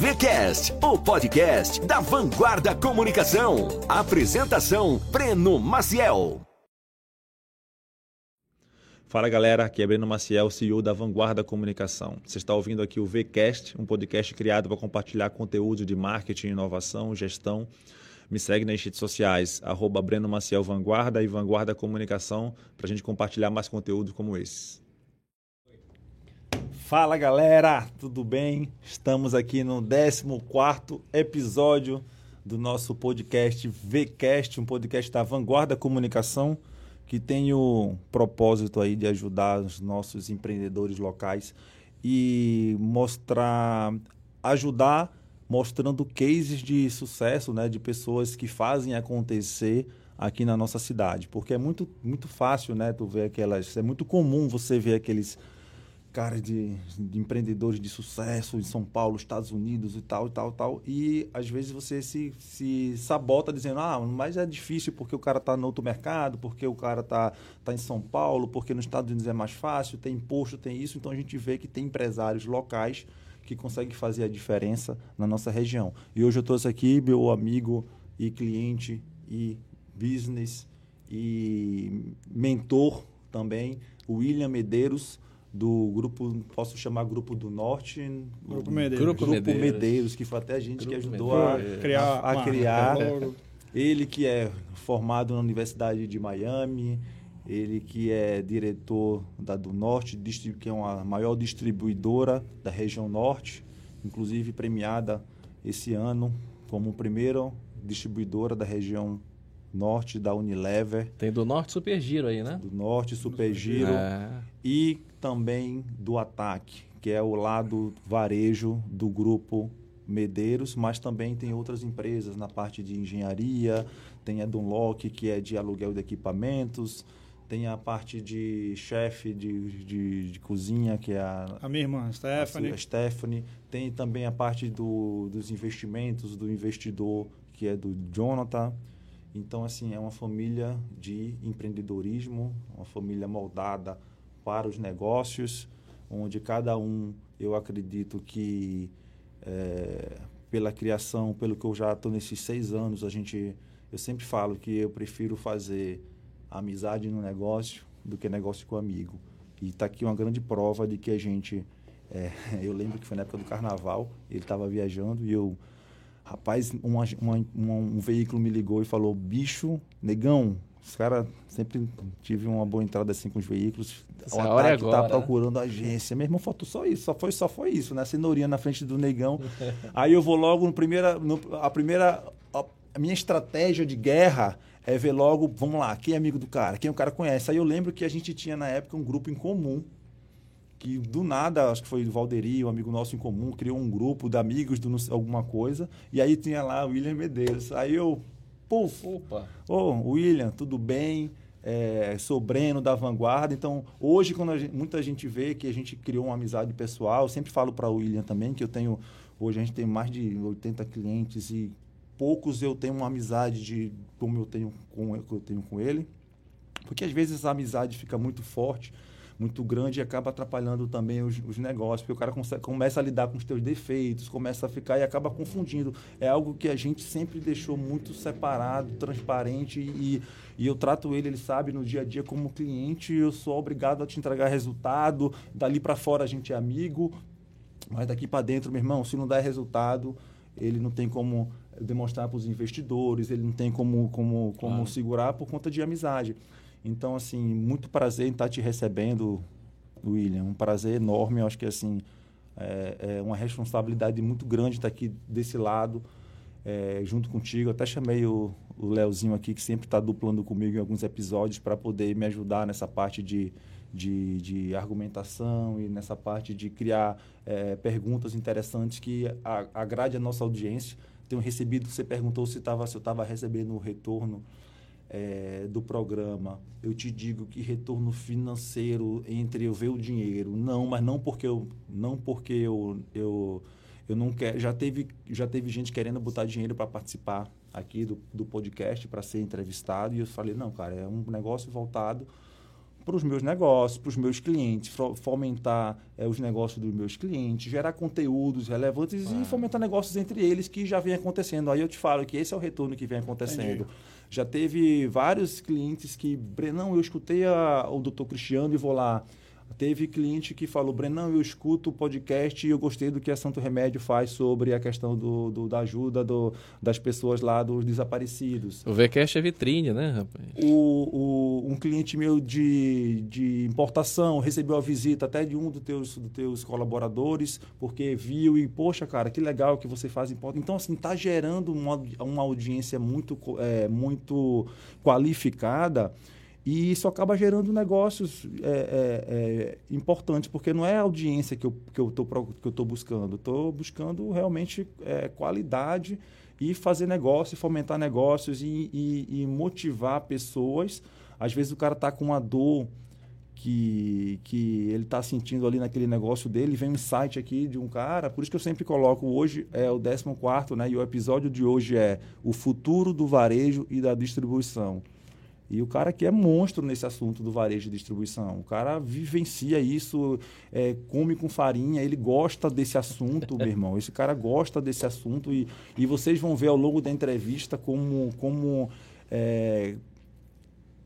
VCast, o podcast da Vanguarda Comunicação. Apresentação: Breno Maciel. Fala galera, aqui é Breno Maciel, CEO da Vanguarda Comunicação. Você está ouvindo aqui o VCast, um podcast criado para compartilhar conteúdo de marketing, inovação, gestão. Me segue nas redes sociais, arroba Breno Maciel Vanguarda e Vanguarda Comunicação, para a gente compartilhar mais conteúdo como esse. Fala galera, tudo bem? Estamos aqui no 14 episódio do nosso podcast VCast, um podcast da Vanguarda Comunicação, que tem o propósito aí de ajudar os nossos empreendedores locais e mostrar, ajudar mostrando cases de sucesso, né, de pessoas que fazem acontecer aqui na nossa cidade, porque é muito muito fácil, né, tu ver aquelas, é muito comum você ver aqueles cara de, de, empreendedores de sucesso em São Paulo, Estados Unidos e tal, e tal, tal. E às vezes você se, se sabota dizendo, ah, mas é difícil porque o cara está no outro mercado, porque o cara está tá em São Paulo, porque nos Estados Unidos é mais fácil, tem imposto, tem isso. Então a gente vê que tem empresários locais que conseguem fazer a diferença na nossa região. E hoje eu trouxe aqui meu amigo e cliente e business e mentor também, William Medeiros do grupo, posso chamar Grupo do Norte, Grupo Medeiros, grupo, grupo Medeiros. Medeiros. que foi até a gente grupo que ajudou a, criar, a, a criar. Ele que é formado na Universidade de Miami, ele que é diretor da do Norte, que é uma maior distribuidora da região Norte, inclusive premiada esse ano como primeira distribuidora da região Norte da Unilever. Tem do Norte Super Giro aí, né? Do Norte Super Giro. É. E também do Ataque, que é o lado varejo do grupo Medeiros, mas também tem outras empresas na parte de engenharia, tem a Dunlock, que é de aluguel de equipamentos, tem a parte de chefe de, de, de, cozinha, que é a... A minha irmã, Stephanie. A Stephanie. Tem também a parte do, dos investimentos, do investidor, que é do Jonathan. Então, assim, é uma família de empreendedorismo, uma família moldada para os negócios, onde cada um, eu acredito que é, pela criação, pelo que eu já estou nesses seis anos, a gente, eu sempre falo que eu prefiro fazer amizade no negócio do que negócio com amigo. E está aqui uma grande prova de que a gente, é, eu lembro que foi na época do carnaval, ele estava viajando e eu Rapaz, uma, uma, uma, um veículo me ligou e falou: bicho, negão, os caras sempre tive uma boa entrada assim com os veículos. Essa o hora ataque é agora, tá procurando a agência. Meu irmão, faltou só isso, só foi, só foi isso, né? Cenourinha na frente do negão. Aí eu vou logo no primeira. No, a primeira. A, a minha estratégia de guerra é ver logo, vamos lá, quem é amigo do cara, quem o cara conhece. Aí eu lembro que a gente tinha na época um grupo em comum que do nada, acho que foi o Valderi, um amigo nosso em comum, criou um grupo de amigos de alguma coisa, e aí tinha lá o William Medeiros. Aí eu, puf, Opa. ô, oh, William, tudo bem? É, sou Breno da Vanguarda. Então, hoje, quando gente, muita gente vê que a gente criou uma amizade pessoal, eu sempre falo para o William também que eu tenho, hoje a gente tem mais de 80 clientes e poucos eu tenho uma amizade de como eu tenho com, eu tenho com ele, porque às vezes essa amizade fica muito forte muito grande e acaba atrapalhando também os, os negócios, porque o cara consegue, começa a lidar com os teus defeitos, começa a ficar e acaba confundindo. É algo que a gente sempre deixou muito separado, transparente e, e eu trato ele, ele sabe, no dia a dia como cliente, eu sou obrigado a te entregar resultado, dali para fora a gente é amigo, mas daqui para dentro, meu irmão, se não der resultado, ele não tem como demonstrar para os investidores, ele não tem como, como, como segurar por conta de amizade. Então, assim, muito prazer em estar te recebendo, William. Um prazer enorme. Eu acho que, assim, é, é uma responsabilidade muito grande estar aqui desse lado, é, junto contigo. Eu até chamei o, o Leozinho aqui, que sempre está duplando comigo em alguns episódios, para poder me ajudar nessa parte de, de, de, argumentação e nessa parte de criar é, perguntas interessantes que agrade a nossa audiência. Tenho recebido, você perguntou se, tava, se eu estava recebendo o retorno é, do programa, eu te digo que retorno financeiro entre eu ver o dinheiro, não, mas não porque eu não porque eu, eu, eu não quero, já teve já teve gente querendo botar dinheiro para participar aqui do, do podcast para ser entrevistado e eu falei não, cara, é um negócio voltado para os meus negócios, para os meus clientes, fo- fomentar eh, os negócios dos meus clientes, gerar conteúdos relevantes e fomentar negócios entre eles que já vem acontecendo. Aí eu te falo que esse é o retorno que vem acontecendo. Já teve vários clientes que, Brenão, eu escutei a- o doutor Cristiano e vou lá. Teve cliente que falou, Brenão, eu escuto o podcast e eu gostei do que a Santo Remédio faz sobre a questão do, do- da ajuda do- das pessoas lá, dos desaparecidos. O VCast é vitrine, né, rapaz? O, o- um cliente meu de, de importação recebeu a visita até de um dos teus, dos teus colaboradores, porque viu e, poxa, cara, que legal que você faz importa. Então, assim, está gerando uma, uma audiência muito, é, muito qualificada e isso acaba gerando negócios é, é, é, importantes, porque não é a audiência que eu estou que eu buscando. Estou buscando realmente é, qualidade e fazer negócio, fomentar negócios e, e- e motivar pessoas. Às vezes o cara está com uma dor que, que ele está sentindo ali naquele negócio dele, vem um insight aqui de um cara, por isso que eu sempre coloco, hoje é o 14º, né? E o episódio de hoje é o futuro do varejo e da distribuição. E o cara que é monstro nesse assunto do varejo e distribuição. O cara vivencia isso, é, come com farinha, ele gosta desse assunto, meu irmão. Esse cara gosta desse assunto e, e vocês vão ver ao longo da entrevista como, como é,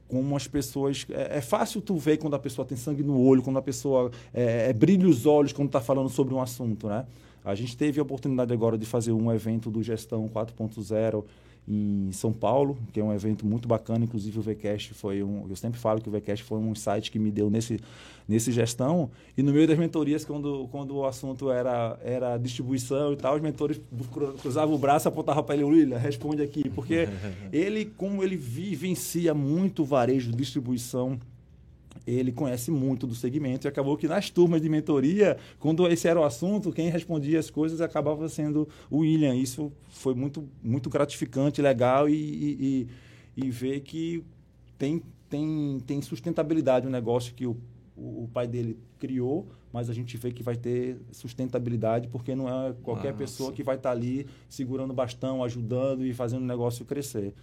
como as pessoas. É, é fácil tu ver quando a pessoa tem sangue no olho, quando a pessoa é, é, brilha os olhos quando está falando sobre um assunto, né? A gente teve a oportunidade agora de fazer um evento do Gestão 4.0 em São Paulo, que é um evento muito bacana, inclusive o VCast foi um, eu sempre falo que o VCast foi um site que me deu nesse, nesse gestão, e no meio das mentorias, quando, quando o assunto era, era distribuição e tal, os mentores cru- cruzavam o braço e apontavam para ele, William, responde aqui, porque ele, como ele vivencia muito o varejo, distribuição, ele conhece muito do segmento e acabou que nas turmas de mentoria, quando esse era o assunto, quem respondia as coisas acabava sendo o William. Isso foi muito, muito gratificante, legal e, e, e- e ver que tem, tem, tem sustentabilidade o negócio que o, o, o pai dele criou, mas a gente vê que vai ter sustentabilidade porque não é qualquer Massa. pessoa que vai estar ali segurando o bastão, ajudando e fazendo o negócio crescer.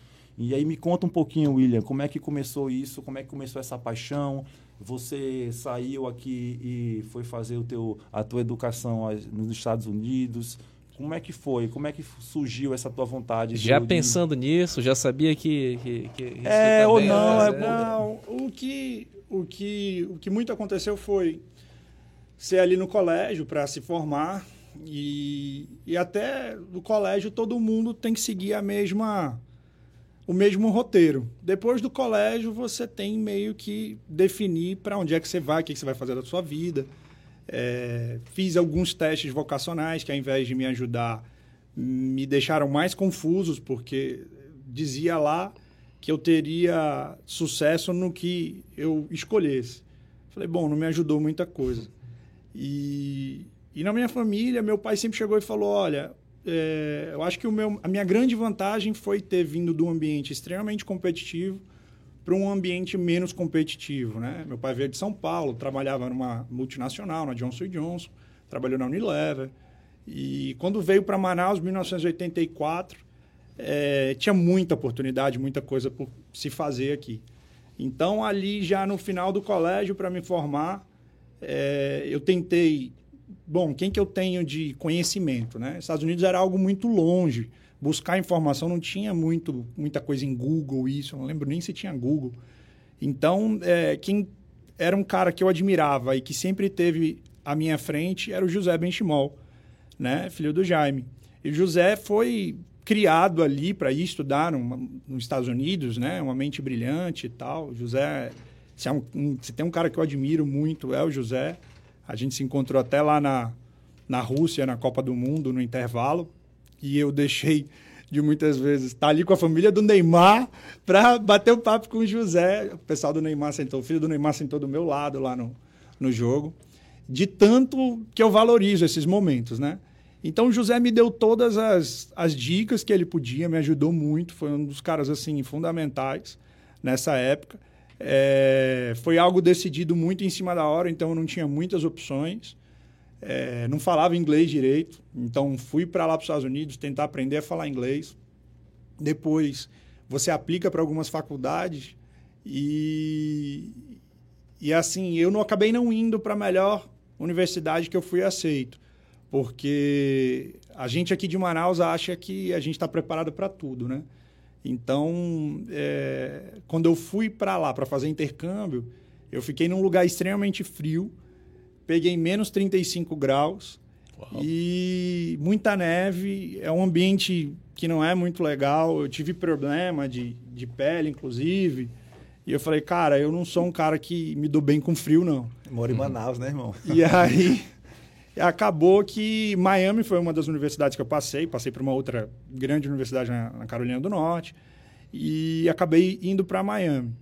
E aí me conta um pouquinho, William, como é que começou isso, como é que começou essa paixão? Você saiu aqui e foi fazer o teu, a tua educação nos Estados Unidos. Como é que foi? Como é que surgiu essa tua vontade? Já de- pensando nisso, já sabia que. que, que isso É, ou não, é. Não, o que, o, que, o que muito aconteceu foi ser ali no colégio para se formar e, e até no colégio todo mundo tem que seguir a mesma o mesmo roteiro. Depois do colégio você tem meio que definir para onde é que você vai, o que, que você vai fazer da sua vida. É, fiz alguns testes vocacionais que ao invés de me ajudar me deixaram mais confusos porque dizia lá que eu teria sucesso no que eu escolhesse. Falei, bom, não me ajudou muita coisa. E, e na minha família, meu pai sempre chegou e falou: olha, é, eu acho que meu, a minha grande vantagem foi ter vindo de um ambiente extremamente competitivo para um ambiente menos competitivo. Né? Meu pai veio de São Paulo, trabalhava numa multinacional, na Johnson Johnson, trabalhou na Unilever. E quando veio para Manaus, em 1984, é, tinha muita oportunidade, muita coisa por se fazer aqui. Então, ali já no final do colégio, para me formar, é, eu tentei. Bom, quem que eu tenho de conhecimento? Né? Estados Unidos era algo muito longe. Buscar informação não tinha muito, muita coisa em Google, isso. Eu não lembro nem se tinha Google. Então, é, quem era um cara que eu admirava e que sempre teve à minha frente era o José Benchimol, né? filho do Jaime. E o José foi criado ali para ir estudar nos Estados Unidos, né? Uma mente brilhante e tal. José, se, é um, se tem um cara que eu admiro muito, é o José. A gente se encontrou até lá na, na Rússia, na Copa do Mundo, no intervalo. E eu deixei de muitas vezes estar ali com a família do Neymar para bater o papo com o José. O pessoal do Neymar sentou, o filho do Neymar sentou do meu lado lá no, no jogo. De tanto que eu valorizo esses momentos, né? Então o José me deu todas as, as dicas que ele podia, me ajudou muito, foi um dos caras assim fundamentais nessa época. É, foi algo decidido muito em cima da hora, então eu não tinha muitas opções. É, não falava inglês direito, então fui para lá para os Estados Unidos tentar aprender a falar inglês. Depois você aplica para algumas faculdades e, e assim, eu não acabei não indo para a melhor universidade que eu fui aceito, porque a gente aqui de Manaus acha que a gente está preparado para tudo, né? Então, é, quando eu fui para lá para fazer intercâmbio, eu fiquei num lugar extremamente frio, peguei menos 35 graus Uau. e muita neve. É um ambiente que não é muito legal. Eu tive problema de, de pele, inclusive. E eu falei, cara, eu não sou um cara que me dou bem com frio, não. Moro em Manaus, né, irmão? E aí acabou que Miami foi uma das universidades que eu passei. Passei para uma outra grande universidade na, na Carolina do Norte. E acabei indo para Miami.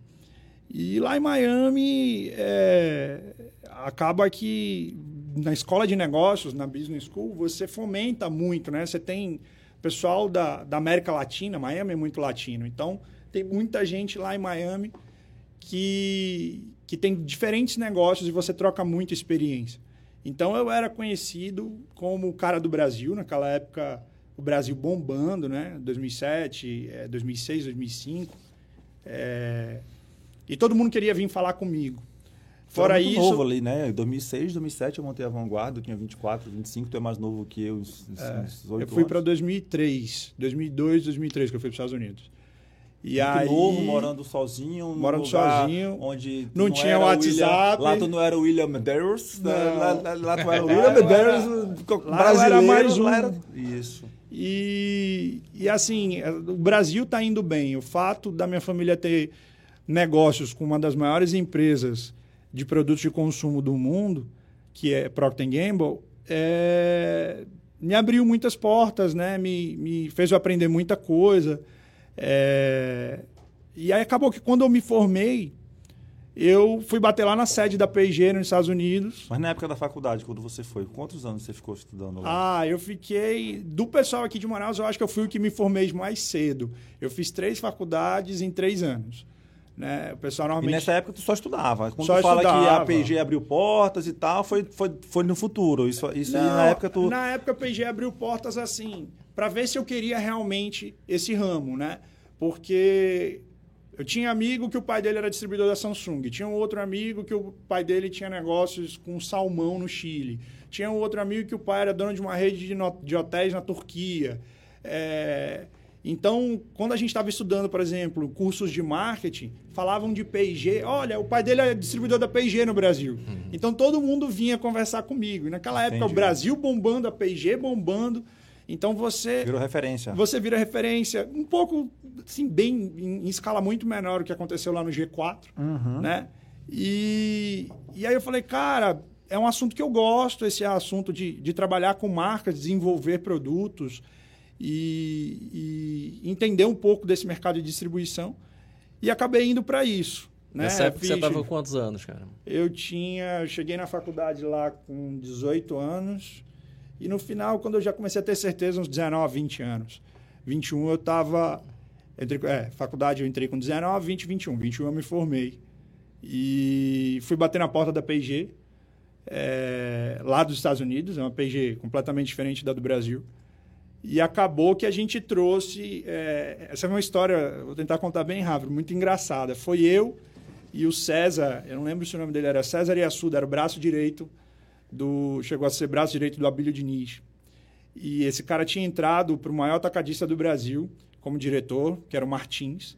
E lá em Miami, é, acaba que na escola de negócios, na Business School, você fomenta muito, né? Você tem pessoal da, da América Latina, Miami é muito latino. Então, tem muita gente lá em Miami que, que tem diferentes negócios e você troca muita experiência. Então eu era conhecido como o cara do Brasil, naquela época o Brasil bombando, né? 2007, 2006, 2005. É... E todo mundo queria vir falar comigo. Fora muito isso. novo ali, né? Em 2006, 2007 eu montei a Vanguarda, eu tinha 24, 25, tu é mais novo que eu, uns, é, uns 8 Eu fui para 2003, 2002, 2003 que eu fui para os Estados Unidos. E aí, novo, morando sozinho. Morando sozinho. Onde não, não tinha WhatsApp. William, lá tu não era o William Medeiros. Né? Lá, lá, lá, tu era o William Medeiros brasileiro. Era mais um. Era... Isso. E, e assim, o Brasil está indo bem. O fato da minha família ter negócios com uma das maiores empresas de produtos de consumo do mundo, que é Procter Gamble, é... me abriu muitas portas, né? me, me fez eu aprender muita coisa. É... E aí acabou que quando eu me formei, eu fui bater lá na sede da P&G nos Estados Unidos. Mas na época da faculdade, quando você foi, quantos anos você ficou estudando lá? Ah, eu fiquei... Do pessoal aqui de Manaus, eu acho que eu fui o que me formei mais cedo. Eu fiz três faculdades em três anos. Né? O pessoal normalmente... E nessa época tu só estudava. Quando só tu fala estudava. que a P&G abriu portas e tal, foi, foi, foi no futuro. Isso, isso Não, na época tu... Na época a P&G abriu portas assim, para ver se eu queria realmente esse ramo, né? Porque eu tinha amigo que o pai dele era distribuidor da Samsung. Tinha um outro amigo que o pai dele tinha negócios com salmão no Chile. Tinha um outro amigo que o pai era dono de uma rede de, de hotéis na Turquia. É... Então, quando a gente estava estudando, por exemplo, cursos de marketing, falavam de P&G. Olha, o pai dele é distribuidor da P&G no Brasil. Uhum. Então, todo mundo vinha conversar comigo. E naquela época, Entendi. o Brasil bombando, a P&G bombando. Então você. Virou referência. Você vira referência. Um pouco, assim, bem em, em escala muito menor do que aconteceu lá no G4. Uhum. Né? E, e aí eu falei, cara, é um assunto que eu gosto, esse assunto de, de trabalhar com marcas, desenvolver produtos e, e entender um pouco desse mercado de distribuição. E acabei indo para isso. Né? Nessa época Fiz, você estava com quantos anos, cara? Eu tinha. Eu cheguei na faculdade lá com 18 anos. E no final, quando eu já comecei a ter certeza, uns 19, 20 anos. 21 eu estava. É, faculdade eu entrei com 19, 20, 21. 21 eu me formei. E fui bater na porta da P&G, é, lá dos Estados Unidos, é uma P&G completamente diferente da do Brasil. E acabou que a gente trouxe. É, essa é uma história, vou tentar contar bem rápido, muito engraçada. Foi eu e o César, eu não lembro se o nome dele era César Iassuda, era o braço direito do chegou a ser braço direito do Abílio Diniz. E esse cara tinha entrado para o maior atacadista do Brasil como diretor, que era o Martins.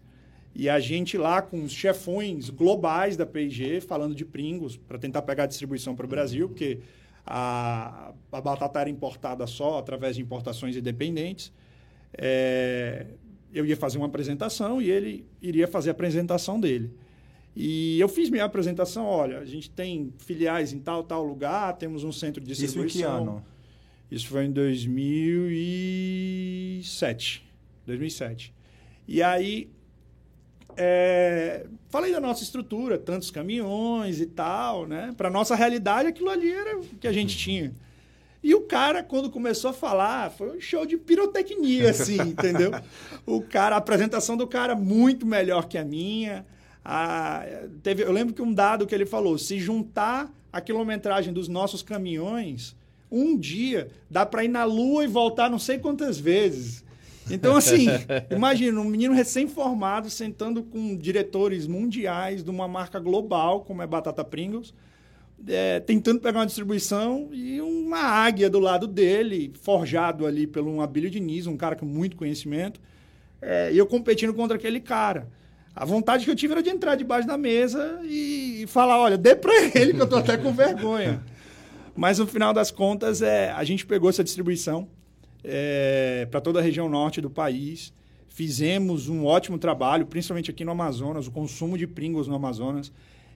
E a gente lá com os chefões globais da P&G falando de Pringles para tentar pegar a distribuição para o Brasil, porque a, a batata era importada só através de importações independentes. É, eu ia fazer uma apresentação e ele iria fazer a apresentação dele. E eu fiz minha apresentação, olha, a gente tem filiais em tal, tal lugar, temos um centro de distribuição. Isso em que ano? Isso foi em 2007. 2007. E aí, é, falei da nossa estrutura, tantos caminhões e tal, né? Para nossa realidade, aquilo ali era o que a gente tinha. E o cara, quando começou a falar, foi um show de pirotecnia, assim, entendeu? O cara, a apresentação do cara muito melhor que a minha. A, teve, eu lembro que um dado que ele falou: se juntar a quilometragem dos nossos caminhões, um dia dá para ir na Lua e voltar não sei quantas vezes. Então, assim, imagina um menino recém-formado sentando com diretores mundiais de uma marca global, como é Batata Pringles, é, tentando pegar uma distribuição e uma águia do lado dele, forjado ali pelo um Abílio Diniz, um cara com muito conhecimento, é, e eu competindo contra aquele cara. A vontade que eu tive era de entrar debaixo da mesa e, falar, olha, dê para ele que eu tô até com vergonha. Mas no final das contas, é, a gente pegou essa distribuição é, para toda a região norte do país. Fizemos um ótimo trabalho, principalmente aqui no Amazonas, o consumo de Pringles no Amazonas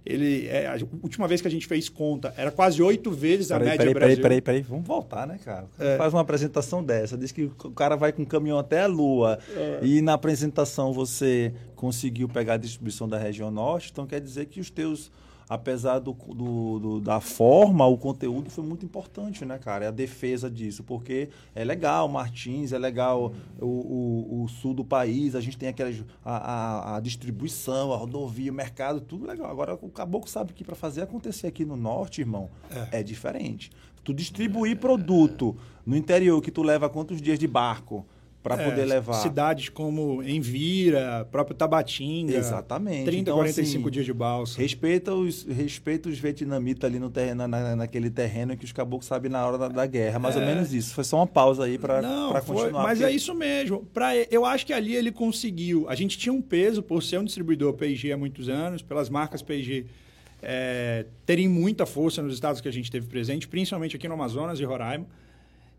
ele, é, a última vez que a gente fez conta, era quase oito vezes a peraí, média peraí, Brasil. Peraí, peraí, peraí, vamos voltar, né, cara? É. Faz uma apresentação dessa, diz que o cara vai com o caminhão até a Lua é. e na apresentação você conseguiu pegar a distribuição da região norte, então quer dizer que os teus apesar do, do, do, da forma, o conteúdo foi muito importante, né, cara? É a defesa disso, porque é legal Martins, é legal o, o, o sul do país, a gente tem aquela a, a, a, distribuição, a rodovia, o mercado, tudo legal. Agora, o caboclo sabe que para fazer acontecer aqui no norte, irmão, é, é diferente. Tu distribuir produto no interior que tu leva quantos dias de barco? Para é, poder levar. Cidades como Envira, próprio Tabatinga. Exatamente. 30, então, 45 assim, dias de balsa. Respeita os, respeita os vietnamitas ali no terreno, na, naquele terreno que os caboclos sabem na hora da, da guerra. Mais é. ou menos isso. Foi só uma pausa aí para continuar. Mas porque... é isso mesmo. Pra, eu acho que ali ele conseguiu. A gente tinha um peso por ser um distribuidor P&G há muitos anos, pelas marcas P&G é, terem muita força nos estados que a gente teve presente, principalmente aqui no Amazonas e Roraima.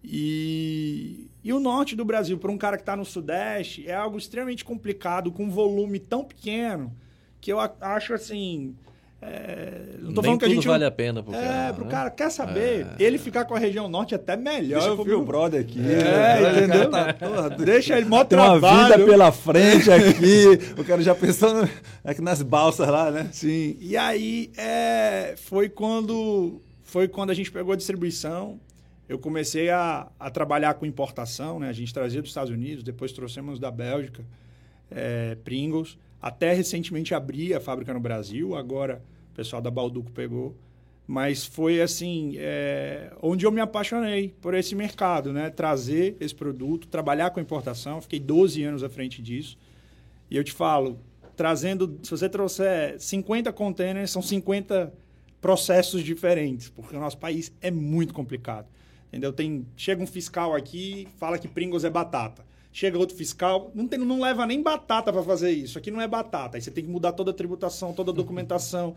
E, e o norte do Brasil, para um cara que está no Sudeste, é algo extremamente complicado, com um volume tão pequeno, que eu acho assim. É, não tô Nem falando que a gente. vale a pena pro é, cara. É, pro né? cara, quer saber? É. Ele ficar com a região norte é até melhor. Deixa com o meu brother aqui. É, né? entendeu? Tá, porra, deixa ele mó Tem trabalho. uma vida pela frente aqui. o cara já pensando aqui nas balsas lá, né? Sim. E aí é, foi quando foi quando a gente pegou a distribuição eu comecei a, a trabalhar com importação, né? A gente trazia dos Estados Unidos, depois trouxemos da Bélgica, é, Pringles. Até recentemente abri a fábrica no Brasil, agora o pessoal da Balduco pegou. Mas foi assim, é, onde eu me apaixonei por esse mercado, né? Trazer esse produto, trabalhar com importação. Fiquei 12 anos à frente disso. E eu te falo, trazendo, se você trouxer 50 containers, são 50 processos diferentes, porque o nosso país é muito complicado. Entendeu? Tem, chega um fiscal aqui, fala que Pringles é batata. Chega outro fiscal, não, tem, não leva nem batata para fazer isso. Aqui não é batata. Aí você tem que mudar toda a tributação, toda a documentação.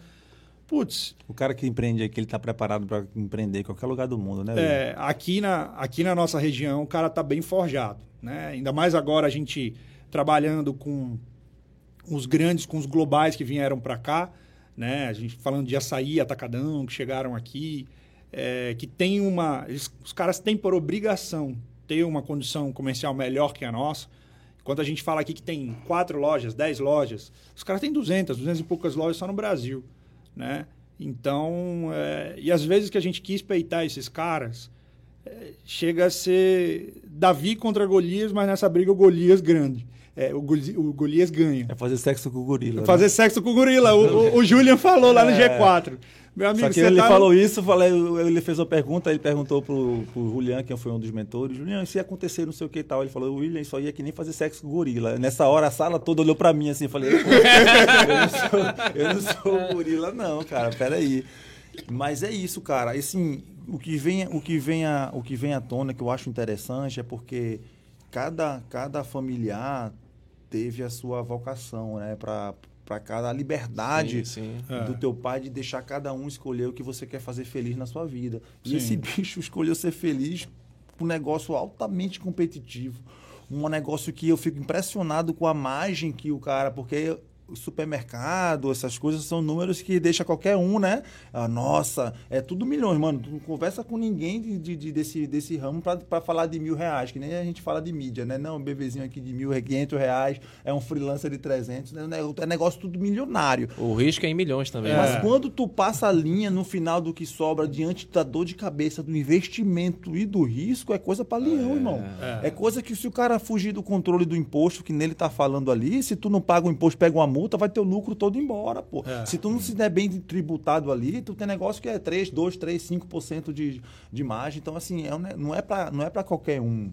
Putz. O cara que empreende aqui, ele está preparado para empreender em qualquer lugar do mundo, né? É, aqui na, aqui na nossa região, o cara está bem forjado. Né? Ainda mais agora a gente trabalhando com os grandes, com os globais que vieram para cá. Né? A gente falando de açaí, atacadão, que chegaram aqui é, que tem uma. Eles, os caras têm por obrigação ter uma condição comercial melhor que a nossa. Enquanto a gente fala aqui que tem quatro lojas, dez lojas, os caras têm 200, 200 e poucas lojas só no Brasil. Né? Então, é, e às vezes que a gente quis peitar esses caras, é, chega a ser Davi contra Golias, mas nessa briga o Golias grande. É, o, o Golias ganha. É fazer sexo com o gorila. Fazer né? sexo com o gorila. O, o, o Julian falou lá no é. G4. Meu amigo, Só que ele tá... falou isso, falei, ele fez uma pergunta, ele perguntou pro, pro Julian, que foi um dos mentores, Julian, se acontecer não sei o que e tal, ele falou, William, isso aí é que nem fazer sexo com gorila. Nessa hora a sala toda olhou pra mim assim, eu falei, eu não, sou, eu não sou gorila não, cara, peraí. Mas é isso, cara, assim, o que vem, o que vem, a, o que vem à tona, que eu acho interessante, é porque cada, cada familiar teve a sua vocação, né, para para cada liberdade sim, sim. do é. teu pai de deixar cada um escolher o que você quer fazer feliz na sua vida. E sim. esse bicho escolheu ser feliz um negócio altamente competitivo. Um negócio que eu fico impressionado com a margem que o cara, porque supermercado, essas coisas são números que deixa qualquer um, né? Ah, nossa, é tudo milhões, mano. Tu não conversa com ninguém de, de desse, desse ramo para falar de mil reais, que nem a gente fala de mídia, né? Não, um bebezinho aqui de mil, é quinhentos reais, é um freelancer de trezentos, né? é negócio tudo milionário. O risco é em milhões também. Mas é. quando tu passa a linha no final do que sobra diante da dor de cabeça do investimento e do risco, é coisa para leão, é. irmão. É. é coisa que se o cara fugir do controle do imposto que nele tá falando ali, se tu não paga o imposto, pega uma multa, vai ter o lucro todo embora, pô. É. Se tu não se der bem tributado ali, tu tem negócio que é 3, 2, 3, 5% de, de margem. Então, assim, é não é para é qualquer um.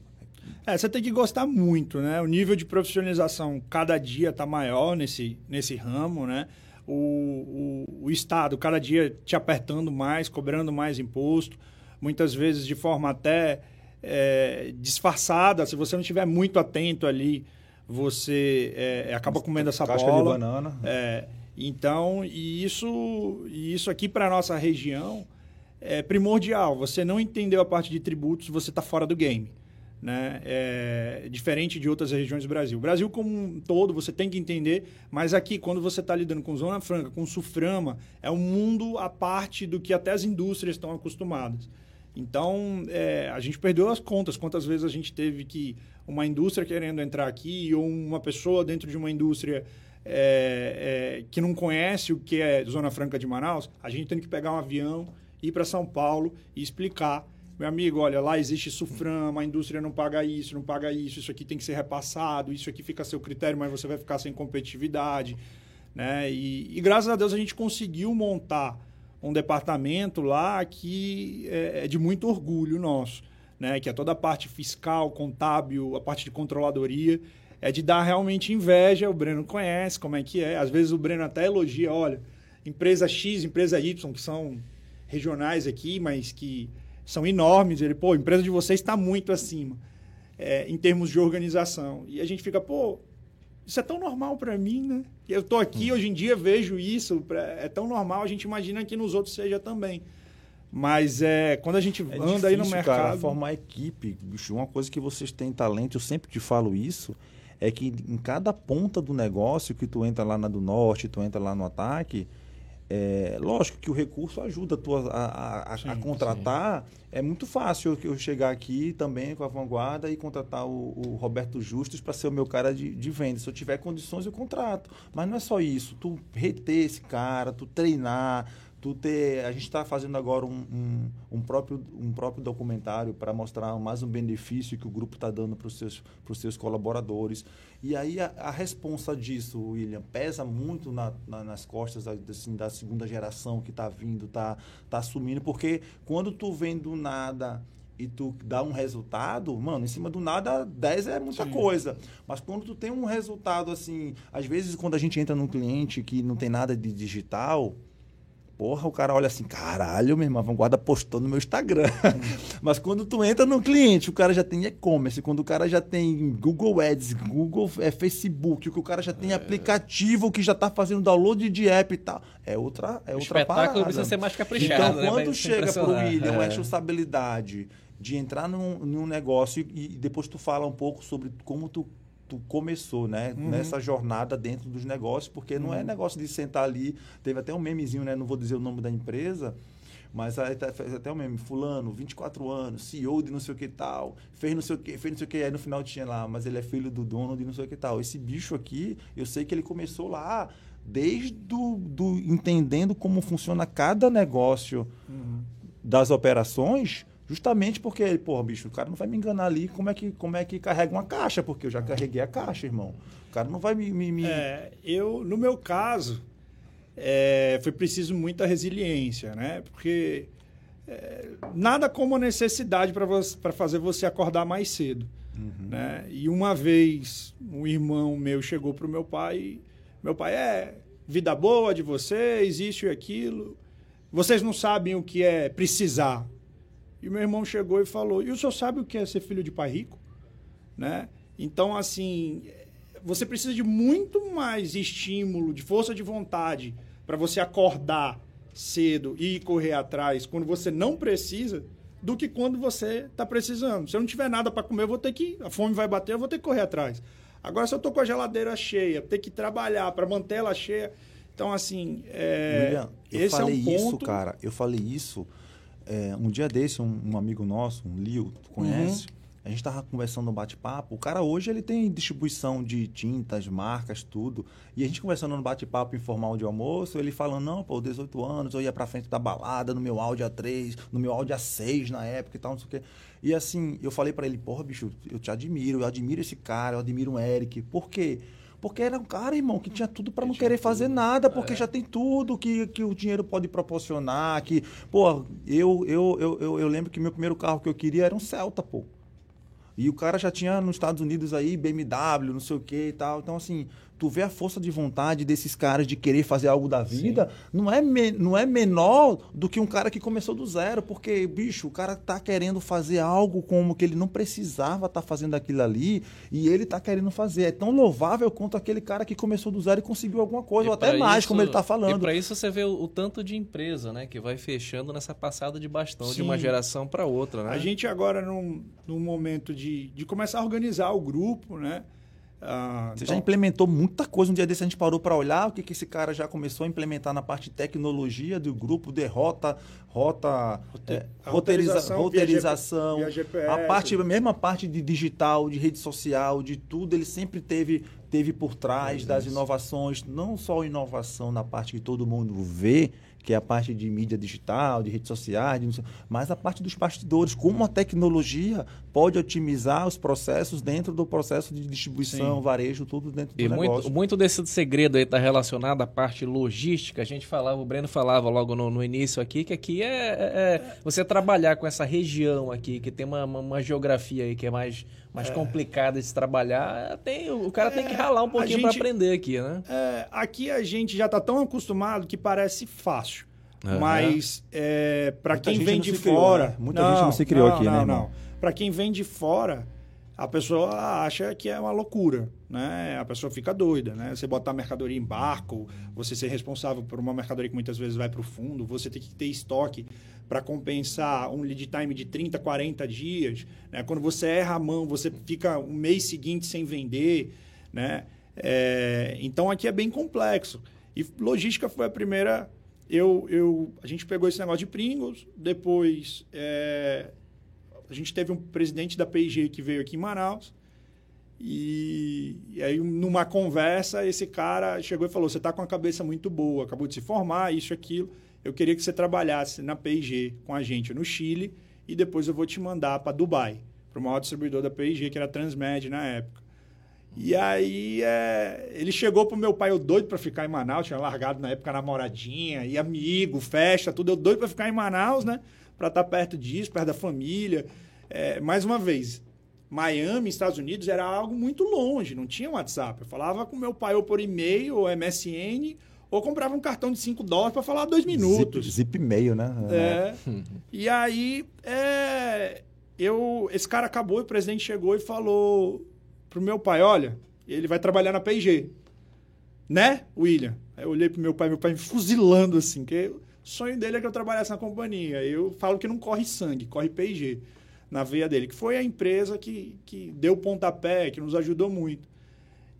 É, você tem que gostar muito, né? O nível de profissionalização cada dia está maior nesse, nesse ramo, né? O, o, o, Estado cada dia te apertando mais, cobrando mais imposto, muitas vezes de forma até é, disfarçada. Se você não estiver muito atento ali, você é, acaba comendo essa Casca bola. de banana. É, então, e isso, e isso aqui para nossa região é primordial. Você não entendeu a parte de tributos, você está fora do game. Né? É, diferente de outras regiões do Brasil. O Brasil como um todo você tem que entender, mas aqui, quando você está lidando com Zona Franca, com Suframa, é um mundo à parte do que até as indústrias estão acostumadas. Então, é, a gente perdeu as contas. Quantas vezes a gente teve que uma indústria querendo entrar aqui ou uma pessoa dentro de uma indústria é, é, que não conhece o que é Zona Franca de Manaus, a gente tem que pegar um avião, ir para São Paulo e explicar. Meu amigo, olha, lá existe suframa, a indústria não paga isso, não paga isso, isso aqui tem que ser repassado, isso aqui fica a seu critério, mas você vai ficar sem competitividade. Né? E, e graças a Deus a gente conseguiu montar um departamento lá que é, é de muito orgulho nosso, né? que é toda a parte fiscal, contábil, a parte de controladoria é de dar realmente inveja. O Breno conhece como é que é. Às vezes o Breno até elogia, olha, empresa X, empresa Y, que são regionais aqui, mas que são enormes. Ele, pô, a empresa de vocês está muito acima é, em termos de organização. E a gente fica, pô, isso é tão normal para mim, né? Eu tô aqui, hum. hoje em dia vejo isso, é tão normal, a gente imagina que nos outros seja também. Mas é, quando a gente é anda difícil, aí no mercado. Cara, formar equipe, bicho, uma coisa que vocês têm talento, eu sempre te falo isso, é que em cada ponta do negócio que tu entra lá na do norte, tu entra lá no ataque, é, lógico que o recurso ajuda tu a, a, a, sim, a contratar. Sim. É muito fácil eu chegar aqui também com a vanguarda e contratar o, o Roberto Justus para ser o meu cara de, de venda. Se eu tiver condições, eu contrato. Mas não é só isso. Tu reter esse cara, tu treinar, tu ter a gente está fazendo agora um, um, um, próprio um próprio documentário para mostrar mais um benefício que o grupo está dando para os seus para os seus colaboradores e aí a, a responsa disso William pesa muito na, na, nas costas assim, da segunda geração que está vindo está tá assumindo porque quando tu vem do nada e tu dá um resultado, mano, em cima do nada, 10 é muita Sim. coisa. Mas quando tu tem um resultado assim, às vezes quando a gente entra num cliente que não tem nada de digital, Porra, o cara olha assim, caralho, meu irmão, a Vanguarda postou no meu Instagram. Mas quando tu entra no cliente, o cara já tem e-commerce, quando o cara já tem Google Ads, Google é, Facebook, que o cara já tem é. aplicativo que já está fazendo download de app e tal. É outra, é o outra espetáculo parada. precisa ser mais caprichado. Então, né? quando chega pro William é. a responsabilidade de entrar num, num negócio e, e depois tu fala um pouco sobre como tu tu começou, né? Uhum. Nessa jornada dentro dos negócios, porque não é uhum. negócio de sentar ali. Teve até um memezinho, né? Não vou dizer o nome da empresa, mas aí tá, fez até um meme, fulano, 24 anos, CEO de não sei o que tal, fez não sei o que, fez não sei o que, aí no final tinha lá, mas ele é filho do dono de não sei o que tal. Esse bicho aqui, eu sei que ele começou lá desde do, do entendendo como funciona cada negócio uhum. das operações Justamente porque, pô, bicho, o cara não vai me enganar ali como é que, como é que carrega uma caixa, porque eu já carreguei a caixa, irmão. O cara não vai me. me, me... É, eu, no meu caso, é, foi preciso muita resiliência, né? Porque é, nada como a necessidade para fazer você acordar mais cedo. Uhum. Né? E uma vez, um irmão meu chegou para o meu pai, meu pai é vida boa de vocês, isso e aquilo. Vocês não sabem o que é precisar. E meu irmão chegou e falou: E o senhor sabe o que é ser filho de pai rico? Né? Então, assim, você precisa de muito mais estímulo, de força de vontade para você acordar cedo e correr atrás quando você não precisa do que quando você está precisando. Se eu não tiver nada para comer, eu vou ter que. A fome vai bater, eu vou ter que correr atrás. Agora, se eu estou com a geladeira cheia, ter que trabalhar para manter ela cheia. Então, assim. É, William, eu esse falei é um ponto... isso, cara. Eu falei isso é, um dia desse, um, um, amigo nosso, um Lio, tu conhece? Uhum. A gente tava conversando no bate-papo. O cara hoje ele tem distribuição de tintas, marcas, tudo. E a gente conversando no bate-papo informal de almoço, ele falando, não, pô, 18 anos, eu ia pra frente da balada, no meu Audi A3, no meu Audi A6 na época e tal, não sei o quê. E assim, eu falei para ele, porra, bicho, eu te admiro, eu admiro esse cara, eu admiro o Eric. Por quê? Porque era um cara, irmão, que tinha tudo para não querer fazer nada, porque é. já tem tudo que, que o dinheiro pode proporcionar. Que, pô, eu, eu, eu, eu, eu lembro que meu primeiro carro que eu queria era um Celta, pô. E o cara já tinha nos Estados Unidos aí BMW, não sei o que e tal. Então, assim, tu vê a força de vontade desses caras de querer fazer algo da vida, não é, me, não é menor do que um cara que começou do zero, porque, bicho, o cara tá querendo fazer algo como que ele não precisava estar tá fazendo aquilo ali, e ele tá querendo fazer. É tão louvável quanto aquele cara que começou do zero e conseguiu alguma coisa, e ou até mais, isso, como ele tá falando. E para isso você vê o, o, tanto de empresa, né, que vai fechando nessa passada de bastão Sim. de uma geração para outra, né? A gente agora, num, num momento de, de começar a organizar o grupo, né? Ah, Você então... já implementou muita coisa. Um dia desse a gente parou para olhar o que, que esse cara já começou a implementar na parte de tecnologia do grupo, derrota, rota, Rote... é, roteirização, roteirização via GPS. a parte, a mesma parte de digital, de rede social, de tudo, ele sempre teve, teve por trás é das inovações, não só inovação na parte que todo mundo vê, que é a parte de mídia digital, de redes sociais, de, mas a parte dos bastidores, como a tecnologia pode otimizar os processos dentro do processo de distribuição, Sim. varejo, tudo dentro do e negócio. Muito, muito desse segredo aí está relacionado à parte logística. A gente falava, o Breno falava logo no, no início aqui, que aqui é, é, é, você trabalhar com essa região aqui, que tem uma, uma, uma geografia aí que é mais mais é. complicada de se trabalhar, tem, o cara é, tem que é, ralar um pouquinho para aprender aqui, né? É, aqui a gente já está tão acostumado que parece fácil. Uhum. Mas é, para quem vem de fora. Criou, né? Muita não, gente não se criou não, aqui, não, né? Não, não. Para quem vem de fora, a pessoa acha que é uma loucura, né? A pessoa fica doida, né? Você botar mercadoria em barco, você ser responsável por uma mercadoria que muitas vezes vai para o fundo, você tem que ter estoque para compensar um lead time de 30, 40 dias. Né? Quando você erra a mão, você fica um mês seguinte sem vender. Né? É, então aqui é bem complexo. E logística foi a primeira. Eu, eu, a gente pegou esse negócio de Pringles, depois é, a gente teve um presidente da P&G que veio aqui em Manaus. E, e, aí, numa conversa, esse cara chegou e falou: Você está com a cabeça muito boa, acabou de se formar, isso, aquilo eu queria que você trabalhasse na P&G com a gente no Chile e depois eu vou te mandar para Dubai, para o maior distribuidor da P&G, que era Transmed na época. E aí é, ele chegou pro meu pai, eu doido para ficar em Manaus, tinha largado na época namoradinha, e amigo, festa, tudo, eu doido para ficar em Manaus, né? Para estar tá perto disso, perto da família. É, mais uma vez, Miami, Estados Unidos, era algo muito longe, não tinha WhatsApp. Eu falava com meu pai ou por e-mail, ou MSN, ou comprava um cartão de 5 dólares para falar dois minutos. Zip, zip meio, né? É. e aí, é, eu, esse cara acabou, o presidente chegou e falou pro meu pai, olha, ele vai trabalhar na P&G. Né, William? Aí eu olhei pro meu pai, meu pai me fuzilando assim, que o sonho dele é que eu trabalhasse na companhia. Eu falo que não corre sangue, corre P&G na veia dele, que foi a empresa que, que deu pontapé, que nos ajudou muito.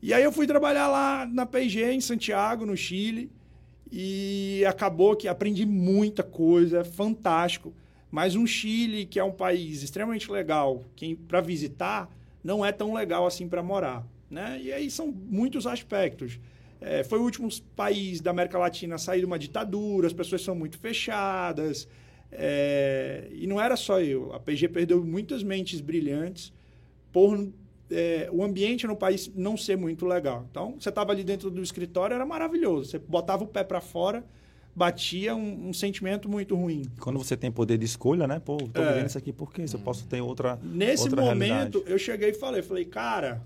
E aí eu fui trabalhar lá na P&G em Santiago, no Chile, e acabou que aprendi muita coisa, fantástico. Mas um Chile, que é um país extremamente legal para visitar, não é tão legal assim para morar. Né? E aí são muitos aspectos. É, foi o último país da América Latina a sair de uma ditadura, as pessoas são muito fechadas. É, e não era só eu. A PG perdeu muitas mentes brilhantes por é, o ambiente no país não ser muito legal. Então, você estava ali dentro do escritório, era maravilhoso. Você botava o pé para fora, batia um, um, sentimento muito ruim. Quando você tem poder de escolha, né? Pô, tô é. vivendo isso aqui por quê? Se eu posso ter outra Nesse outra momento, realidade. eu cheguei e falei, falei, cara,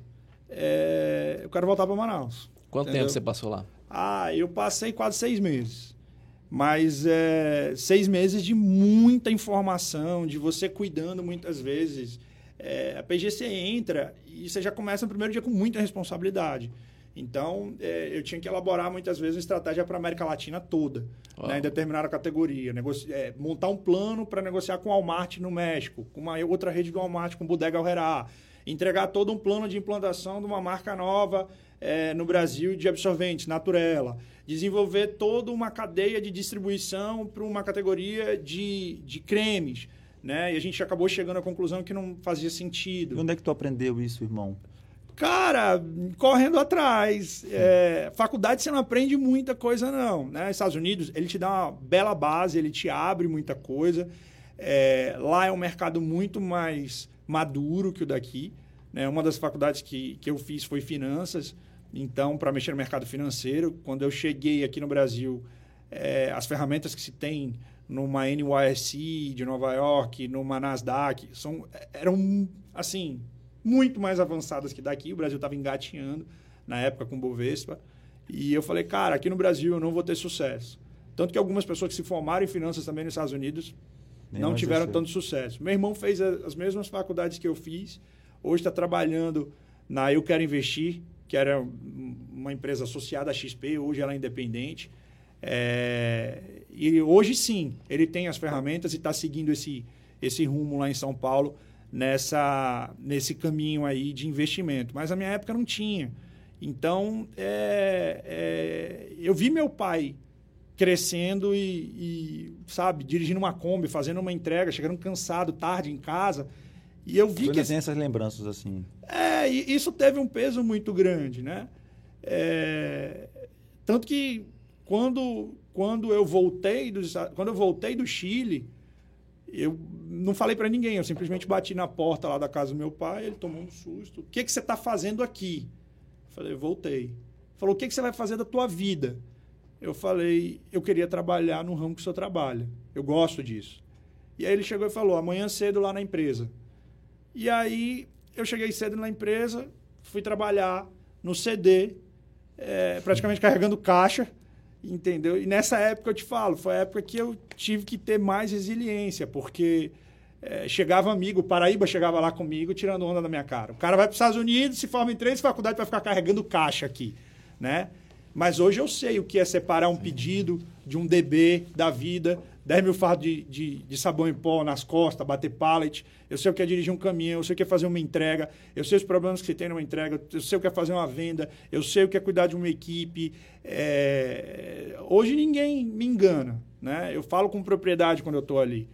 é, eu quero voltar para Manaus. Quanto entendeu? tempo você passou lá? Ah, eu passei quase seis meses. Mas é, seis meses de muita informação, de você cuidando muitas vezes é, a PGC entra e você já começa no primeiro dia com muita responsabilidade. Então, é, eu tinha que elaborar muitas vezes uma estratégia para a América Latina toda, né, em determinada categoria. Negoci é, montar um plano para negociar com o Walmart no México, com uma outra rede do Walmart, com o Bodega Herrera. Entregar todo um plano de implantação de uma marca nova é, no Brasil de absorventes, Naturela. Desenvolver toda uma cadeia de distribuição para uma categoria de, de cremes né? E a gente acabou chegando à conclusão que não fazia sentido. E onde é que tu aprendeu isso, irmão? Cara, correndo atrás. É, faculdade você não aprende muita coisa, não. Né? Estados Unidos, ele te dá uma bela base, ele te abre muita coisa. É, lá é um mercado muito mais maduro que o daqui. Né? Uma das faculdades que, que eu fiz foi finanças. Então, para mexer no mercado financeiro, quando eu cheguei aqui no Brasil, é, as ferramentas que se tem numa NYSE de Nova York, numa Nasdaq, são, eram, assim, muito mais avançadas que daqui. O Brasil estava engatinhando na época com o Bovespa. E eu falei, cara, aqui no Brasil eu não vou ter sucesso. Tanto que algumas pessoas que se formaram em finanças também nos Estados Unidos Nem não tiveram tanto sucesso. Meu irmão fez as mesmas faculdades que eu fiz. Hoje está trabalhando na Eu Quero Investir, que era uma empresa associada à XP. Hoje ela é independente. É... E hoje sim, ele tem as ferramentas e está seguindo esse, esse rumo lá em São Paulo nessa, nesse caminho aí de investimento. Mas na minha época não tinha. Então, é, é, eu vi meu pai crescendo e, e, sabe, dirigindo uma Kombi, fazendo uma entrega, chegando cansado tarde em casa. E eu vi Foi que. essas lembranças assim. É, e isso teve um peso muito grande, né? É, tanto que quando, quando eu voltei do, quando eu voltei do Chile, eu não falei para ninguém, eu simplesmente bati na porta lá da casa do meu pai, ele tomou um susto. O que, que você está fazendo aqui? Eu falei, voltei. Falou, o que, que você vai fazer da tua vida? Eu falei, eu queria trabalhar no ramo que o senhor trabalha. Eu gosto disso. E aí ele chegou e falou, amanhã cedo lá na empresa. E aí eu cheguei cedo na empresa, fui trabalhar no CD, é, praticamente carregando caixa, entendeu? E nessa época eu te falo, foi a época que eu tive que ter mais resiliência, porque é, chegava amigo, o Paraíba chegava lá comigo tirando onda da minha cara. O cara vai para os Estados Unidos, se forma em três faculdades para ficar carregando caixa aqui, né? Mas hoje eu sei o que é separar um pedido de um DB da vida, 10 mil fardos de, de, de, sabão em pó nas costas, bater pallet. Eu sei o que é dirigir um caminhão, eu sei o que é fazer uma entrega, eu sei os problemas que você tem numa entrega, eu sei o que é fazer uma venda, eu sei o que é cuidar de uma equipe. É... Hoje ninguém me engana, né? Eu falo com propriedade quando eu estou ali.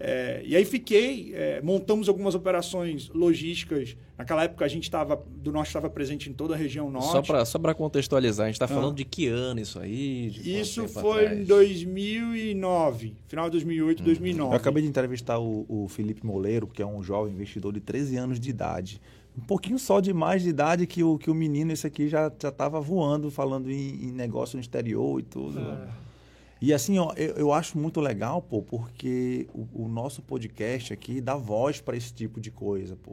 É, e aí fiquei, é, montamos algumas operações logísticas. Naquela época a gente estava, do norte estava presente em toda a região norte. Só para só contextualizar, a gente está ah. falando de que ano isso aí? isso foi atrás? em 2009, final de 2008, hum. 2009. Eu acabei de entrevistar o, o Felipe Moleiro, que é um jovem investidor de 13 anos de idade um pouquinho só de mais de idade que o, que o menino, esse aqui já estava voando, falando em, em, negócio no exterior e tudo. É. E assim, ó, eu, eu, acho muito legal, pô, porque o, o nosso podcast aqui dá voz para esse tipo de coisa, pô.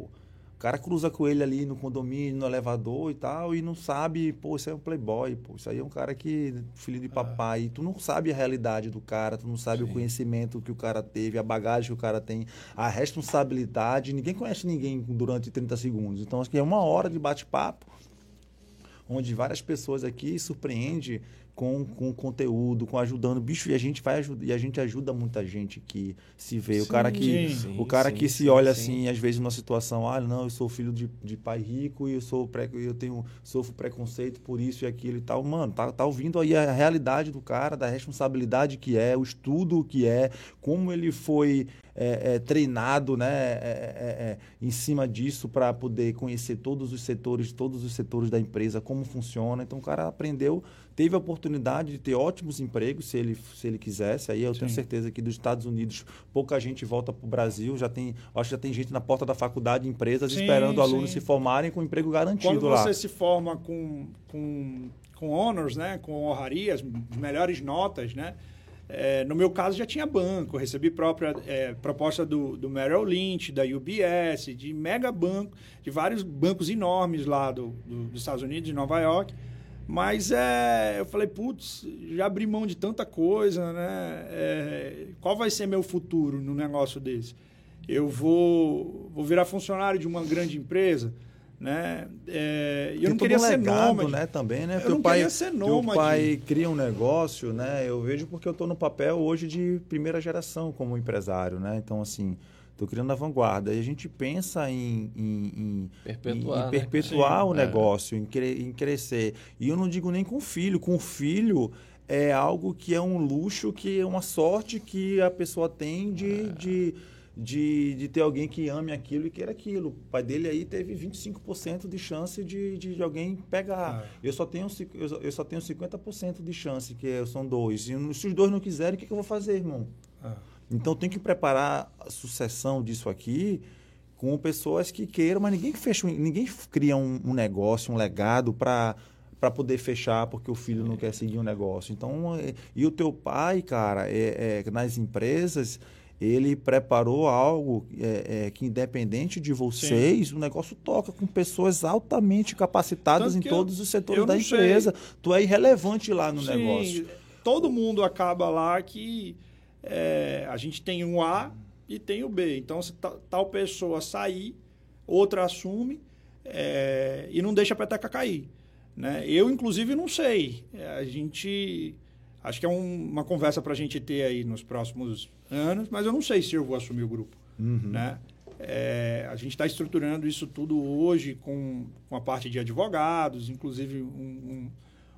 O cara cruza com ele ali no condomínio, no elevador e tal, e não sabe, pô, isso é um playboy, pô, isso aí é um cara que, filho de é. papai, e tu não sabe a realidade do cara, tu não sabe Sim. o conhecimento que o cara teve, a bagagem que o cara tem, a responsabilidade, ninguém conhece ninguém durante 30 segundos. Então, acho que é uma hora de bate-papo, onde várias pessoas aqui surpreendem com, com conteúdo, com ajudando. Bicho, e a gente vai e a gente ajuda muita gente que se vê. Sim, o cara que, sim, o cara sim, que se olha assim, às vezes, numa situação, ah, não, eu sou filho de, de pai rico e eu sou pré, eu tenho sofro preconceito por isso e aquilo e tal. Mano, tá, tá ouvindo aí a realidade do cara, da responsabilidade que é, o estudo que é, como ele foi é, é, treinado né, é, é, é em cima disso para poder conhecer todos os setores, todos os setores da empresa, como funciona. Então o cara aprendeu teve a oportunidade de ter ótimos empregos, se ele, se ele quisesse. Aí eu Sim. tenho certeza que dos Estados Unidos pouca gente volta para o Brasil. Já tem, acho que já tem gente na porta da faculdade, empresas, sim, esperando sim. alunos se formarem com emprego garantido Quando lá. Quando você se forma com, com, com honors, né, com honrarias, melhores notas, né? É, no meu caso, já tinha banco. Recebi própria é, proposta do, do Merrill Lynch, da UBS, de mega banco, de vários bancos enormes lá do, do, dos Estados Unidos, de Nova York. Mas é, eu falei, putz, já abri mão de tanta coisa, né? É, qual vai ser meu futuro no negócio desse? Eu vou, vou virar funcionário de uma grande empresa, né? É, eu não queria um ser legado, nômade. né? Também, né? Eu não pai, queria ser nômade. O pai cria um negócio, né? Eu vejo porque eu estou no papel hoje de primeira geração como empresário, né? Então, assim, Estou criando a vanguarda. E a gente pensa em, em, em perpetuar, em, em perpetuar né? o é. negócio, em, cre em crescer. E eu não digo nem com filho. Com filho é algo que é um luxo, que é uma sorte que a pessoa tem de, é. de, de, de, ter alguém que ame aquilo e queira aquilo. O pai dele aí teve 25% de chance de, de, de alguém pegar. É. Eu, só tenho, eu só tenho 50% de chance, que são dois. E se os dois não quiserem, o que, que eu vou fazer, irmão? É. Então tem que preparar a sucessão disso aqui com pessoas que queiram, mas ninguém fecha, ninguém cria um, um negócio, um legado para para poder fechar porque o filho não quer seguir um negócio. Então, e o teu pai, cara, é, é, nas empresas, ele preparou algo é, é, que, independente de vocês, Sim. o negócio toca com pessoas altamente capacitadas em todos eu, os setores da empresa. Sei. Tu é irrelevante lá no Sim, negócio. Todo mundo acaba lá que é, a gente tem um A e tem o B. Então, se tal pessoa sair, outra assume é, e não deixa a peteca cair. Né? Eu, inclusive, não sei. A gente Acho que é um, uma conversa para a gente ter aí nos próximos anos, mas eu não sei se eu vou assumir o grupo. Uhum. Né? É, a gente está estruturando isso tudo hoje com, com a parte de advogados, inclusive um, um,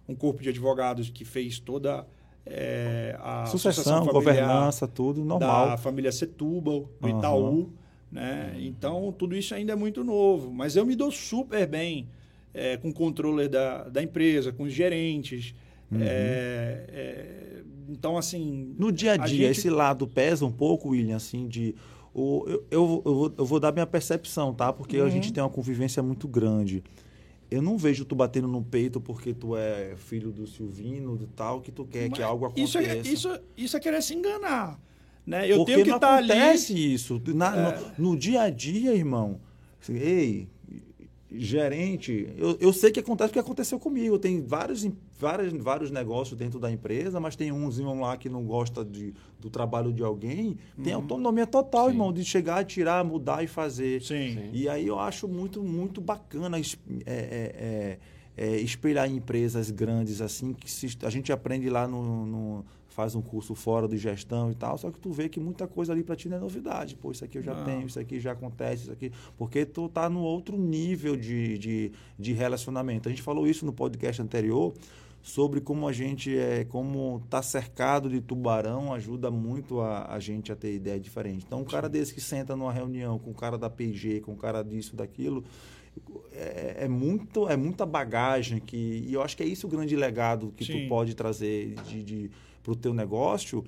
um corpo de advogados que fez toda é, a sucessão, governança, tudo normal. Da família Setúbal, do uhum. Itaú. Né? Então, tudo isso ainda é muito novo. Mas eu me dou super bem é, com o controller da, da empresa, com os gerentes. Uhum. É, é, então, assim. No dia a dia, a gente... esse lado pesa um pouco, William, assim, de. O, eu, eu, eu, vou, eu vou dar minha percepção, tá? Porque uhum. a gente tem uma convivência muito grande. Eu não vejo tu batendo no peito porque tu é filho do Silvino, do tal, que tu quer Mas que algo aconteça. Isso é, isso, isso é querer se enganar. Né? Eu porque tenho que estar tá ali. acontece isso. Na, é. no, no, dia a dia, irmão. Ei, gerente, eu, eu sei que acontece porque aconteceu comigo. Tem vários, vários, vários negócios dentro da empresa, mas tem umzinho lá que não gosta de, do trabalho de alguém. Tem uhum. autonomia total, Sim. irmão, de chegar, tirar, mudar e fazer. Sim. E aí eu acho muito, muito bacana é, é, é, é, espelhar empresas grandes assim, que se, a gente aprende lá no, no faz um curso fora de gestão e tal, só que tu vê que muita coisa ali para ti não é novidade. Pô, isso aqui eu já não. tenho, isso aqui já acontece, isso aqui. Porque tu tá no outro nível de, de, de relacionamento. A gente falou isso no podcast anterior sobre como a gente é, como tá cercado de tubarão ajuda muito a, a gente a ter ideia diferente. Então, um cara desse que senta numa reunião com o cara da PG, com o cara disso, daquilo, é, é, muito, é muita bagagem que e eu acho que é isso o grande legado que Sim. tu pode trazer de, de para o teu negócio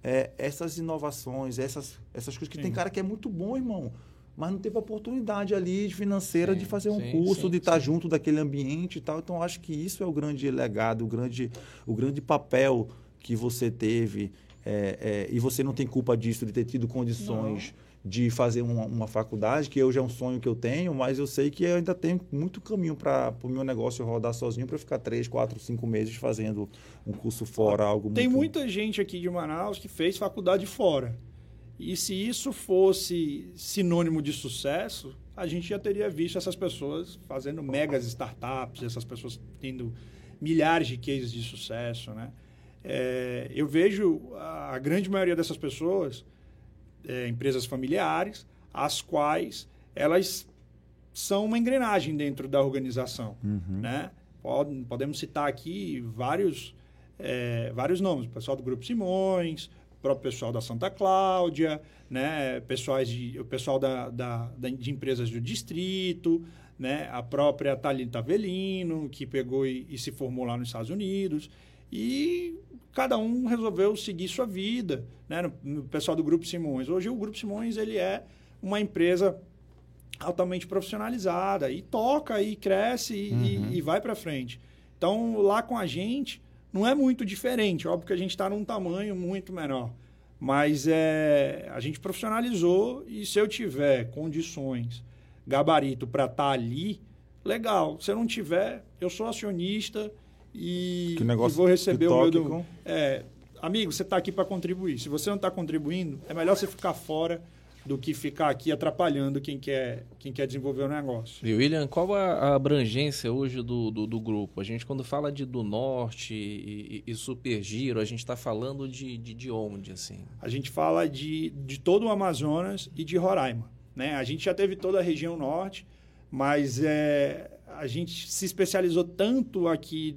é, essas inovações, essas, essas coisas que sim. tem cara que é muito bom, irmão, mas não teve oportunidade ali financeira sim, de fazer um sim, curso, de estar junto daquele ambiente e tal. Então, acho que isso é o grande legado, o grande, o grande papel que você teve. É, é, e você não tem culpa disso, de ter tido condições. De fazer uma, uma, faculdade, que hoje é um sonho que eu tenho, mas eu sei que eu ainda tenho muito caminho para o meu negócio rodar sozinho para ficar três, quatro, cinco meses fazendo um curso fora, algo Tem muito... muita gente aqui de Manaus que fez faculdade fora. E se isso fosse sinônimo de sucesso, a gente já teria visto essas pessoas fazendo megas startups, essas pessoas tendo milhares de cases de sucesso, né? É, eu vejo a grande maioria dessas pessoas é, empresas familiares, as quais elas são uma engrenagem dentro da organização. Uhum. Né? podemos citar aqui vários, é, vários nomes. O pessoal do Grupo Simões, o próprio pessoal da Santa Cláudia, né? Pessoais de, o pessoal da, da, da, de empresas do distrito, né? a própria Thalita Avelino, que pegou e, e se formou lá nos Estados Unidos. E cada um resolveu seguir sua vida, né? No, no, pessoal do Grupo Simões. Hoje o Grupo Simões ele é uma empresa altamente profissionalizada e toca e cresce e, uhum. e, e vai para frente. Então lá com a gente não é muito diferente, óbvio que a gente está num tamanho muito menor, mas é a gente profissionalizou e se eu tiver condições, gabarito para estar tá ali, legal. Se eu não tiver, eu sou acionista e, que negócio e vou receber o meu. Do, é, amigo, você está aqui para contribuir. Se você não está contribuindo, é melhor você ficar fora do que ficar aqui atrapalhando quem quer, quem quer desenvolver o negócio. E William, qual a, abrangência hoje do, do, do, grupo? A gente, quando fala de do norte e, e, e super giro, a gente está falando de, de, de, onde? assim? A gente fala de, de todo o Amazonas e de Roraima. Né? A gente já teve toda a região norte, mas é, a gente se especializou tanto aqui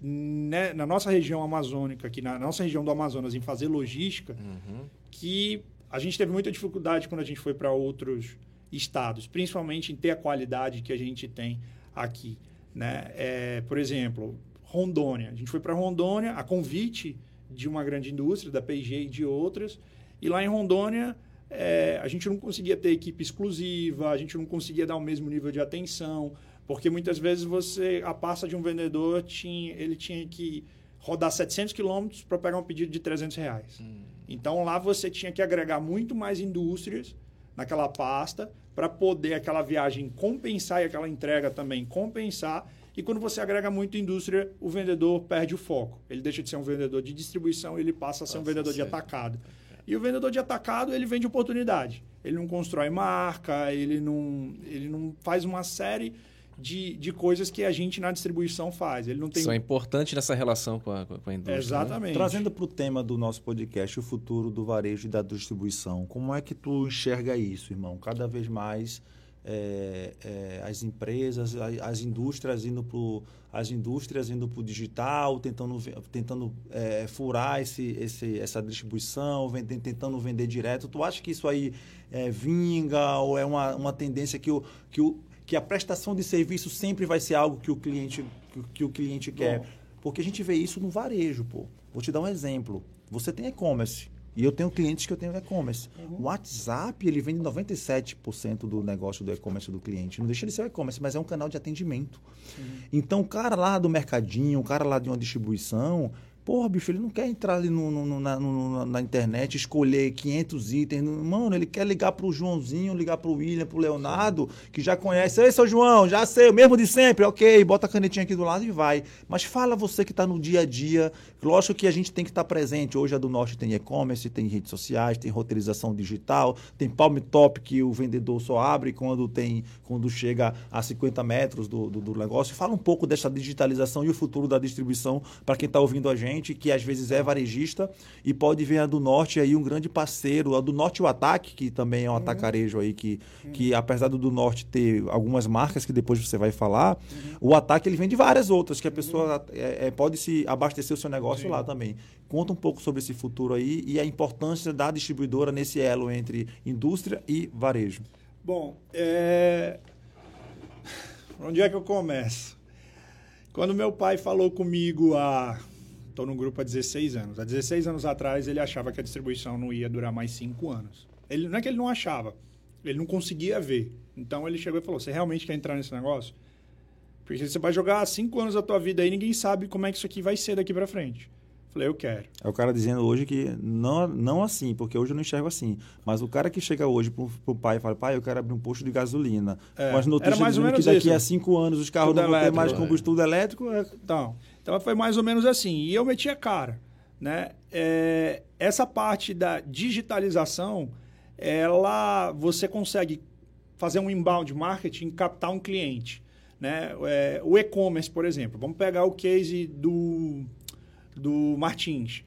né, na nossa região amazônica, aqui na nossa região do Amazonas, em fazer logística, uhum. que a gente teve muita dificuldade quando a gente foi para outros estados, principalmente em ter a qualidade que a gente tem aqui. Né? É, por exemplo, Rondônia. A gente foi para Rondônia a convite de uma grande indústria, da P&G e de outras, e lá em Rondônia é, a gente não conseguia ter equipe exclusiva, a gente não conseguia dar o mesmo nível de atenção, porque muitas vezes você, a pasta de um vendedor, tinha, ele tinha que rodar 700 quilômetros para pegar um pedido de 300 reais. Hum. Então lá você tinha que agregar muito mais indústrias naquela pasta para poder aquela viagem compensar e aquela entrega também compensar. E quando você agrega muito indústria, o vendedor perde o foco. Ele deixa de ser um vendedor de distribuição e ele passa a ser passa um vendedor de atacado. E o vendedor de atacado, ele vende oportunidade. Ele não constrói marca, ele não, ele não faz uma série de, de coisas que a gente na distribuição faz. Ele não tem... Isso é importante nessa relação com a, com a indústria. Né? Exatamente. Né? Trazendo para o tema do nosso podcast, o futuro do varejo e da distribuição, como é que tu enxerga isso, irmão? Cada vez mais é, é, as empresas, as indústrias indo para as indústrias indo para o digital, tentando, tentando é, furar esse, esse, essa distribuição, tentando vender direto. Tu acha que isso aí é, vinga ou é uma, uma tendência que o, que o que a prestação de serviço sempre vai ser algo que o cliente, que, que o cliente quer. Bom. Porque a gente vê isso no varejo, pô. Vou te dar um exemplo. Você tem e-commerce. E eu tenho clientes que eu tenho e-commerce. Uhum. O WhatsApp, ele vende 97% do negócio do e-commerce do cliente. Não deixa de ser e-commerce, mas é um canal de atendimento. Uhum. Então, o cara lá do mercadinho, o cara lá de uma distribuição, Porra, bicho, ele não quer entrar ali no, no, na, no, na, internet, escolher 500 itens. Mano, ele quer ligar pro Joãozinho, ligar pro William, pro Leonardo, que já conhece. Ei, seu João, já sei, o mesmo de sempre. Ok, bota a canetinha aqui do lado e vai. Mas fala você que está no dia a dia. Lógico que a gente tem que estar tá presente. Hoje a do Norte tem e-commerce, tem redes sociais, tem roteirização digital, tem Palm Top que o vendedor só abre quando tem quando chega a 50 metros do, do, do negócio. Fala um pouco dessa digitalização e o futuro da distribuição para quem está ouvindo a gente gente que às vezes é varejista e pode ver a do Norte aí um grande parceiro, a do Norte o Ataque, que também é um uhum. atacarejo aí que, uhum. que apesar do do Norte ter algumas marcas que depois você vai falar, uhum. o Ataque ele vende várias outras que a pessoa uhum. é, é, pode se abastecer o seu negócio lá também. Conta um pouco sobre esse futuro aí e a importância da distribuidora nesse elo entre indústria e varejo. Bom, é... onde é que eu começo? Quando meu pai falou comigo há Estou no grupo há 16 anos. Há 16 anos atrás, ele achava que a distribuição não ia durar mais 5 anos. Ele, não é que ele não achava, ele não conseguia ver. Então, ele chegou e falou, você realmente quer entrar nesse negócio? Porque você vai jogar 5 anos da tua vida aí, ninguém sabe como é que isso aqui vai ser daqui para frente. Falei, eu quero. É o cara dizendo hoje que não, não assim, porque hoje eu não enxergo assim. Mas o cara que chega hoje pro, pro pai e fala, pai, eu quero abrir um posto de gasolina. É, mas notícia mais menos que daqui isso. a cinco anos os carros Tudo não vão ter mais combustível é. elétrico. É... Então, então foi mais ou menos assim. E eu meti a cara. Né? É, essa parte da digitalização, ela você consegue fazer um inbound marketing, captar um cliente. Né? É, o e-commerce, por exemplo. Vamos pegar o case do, do Martins.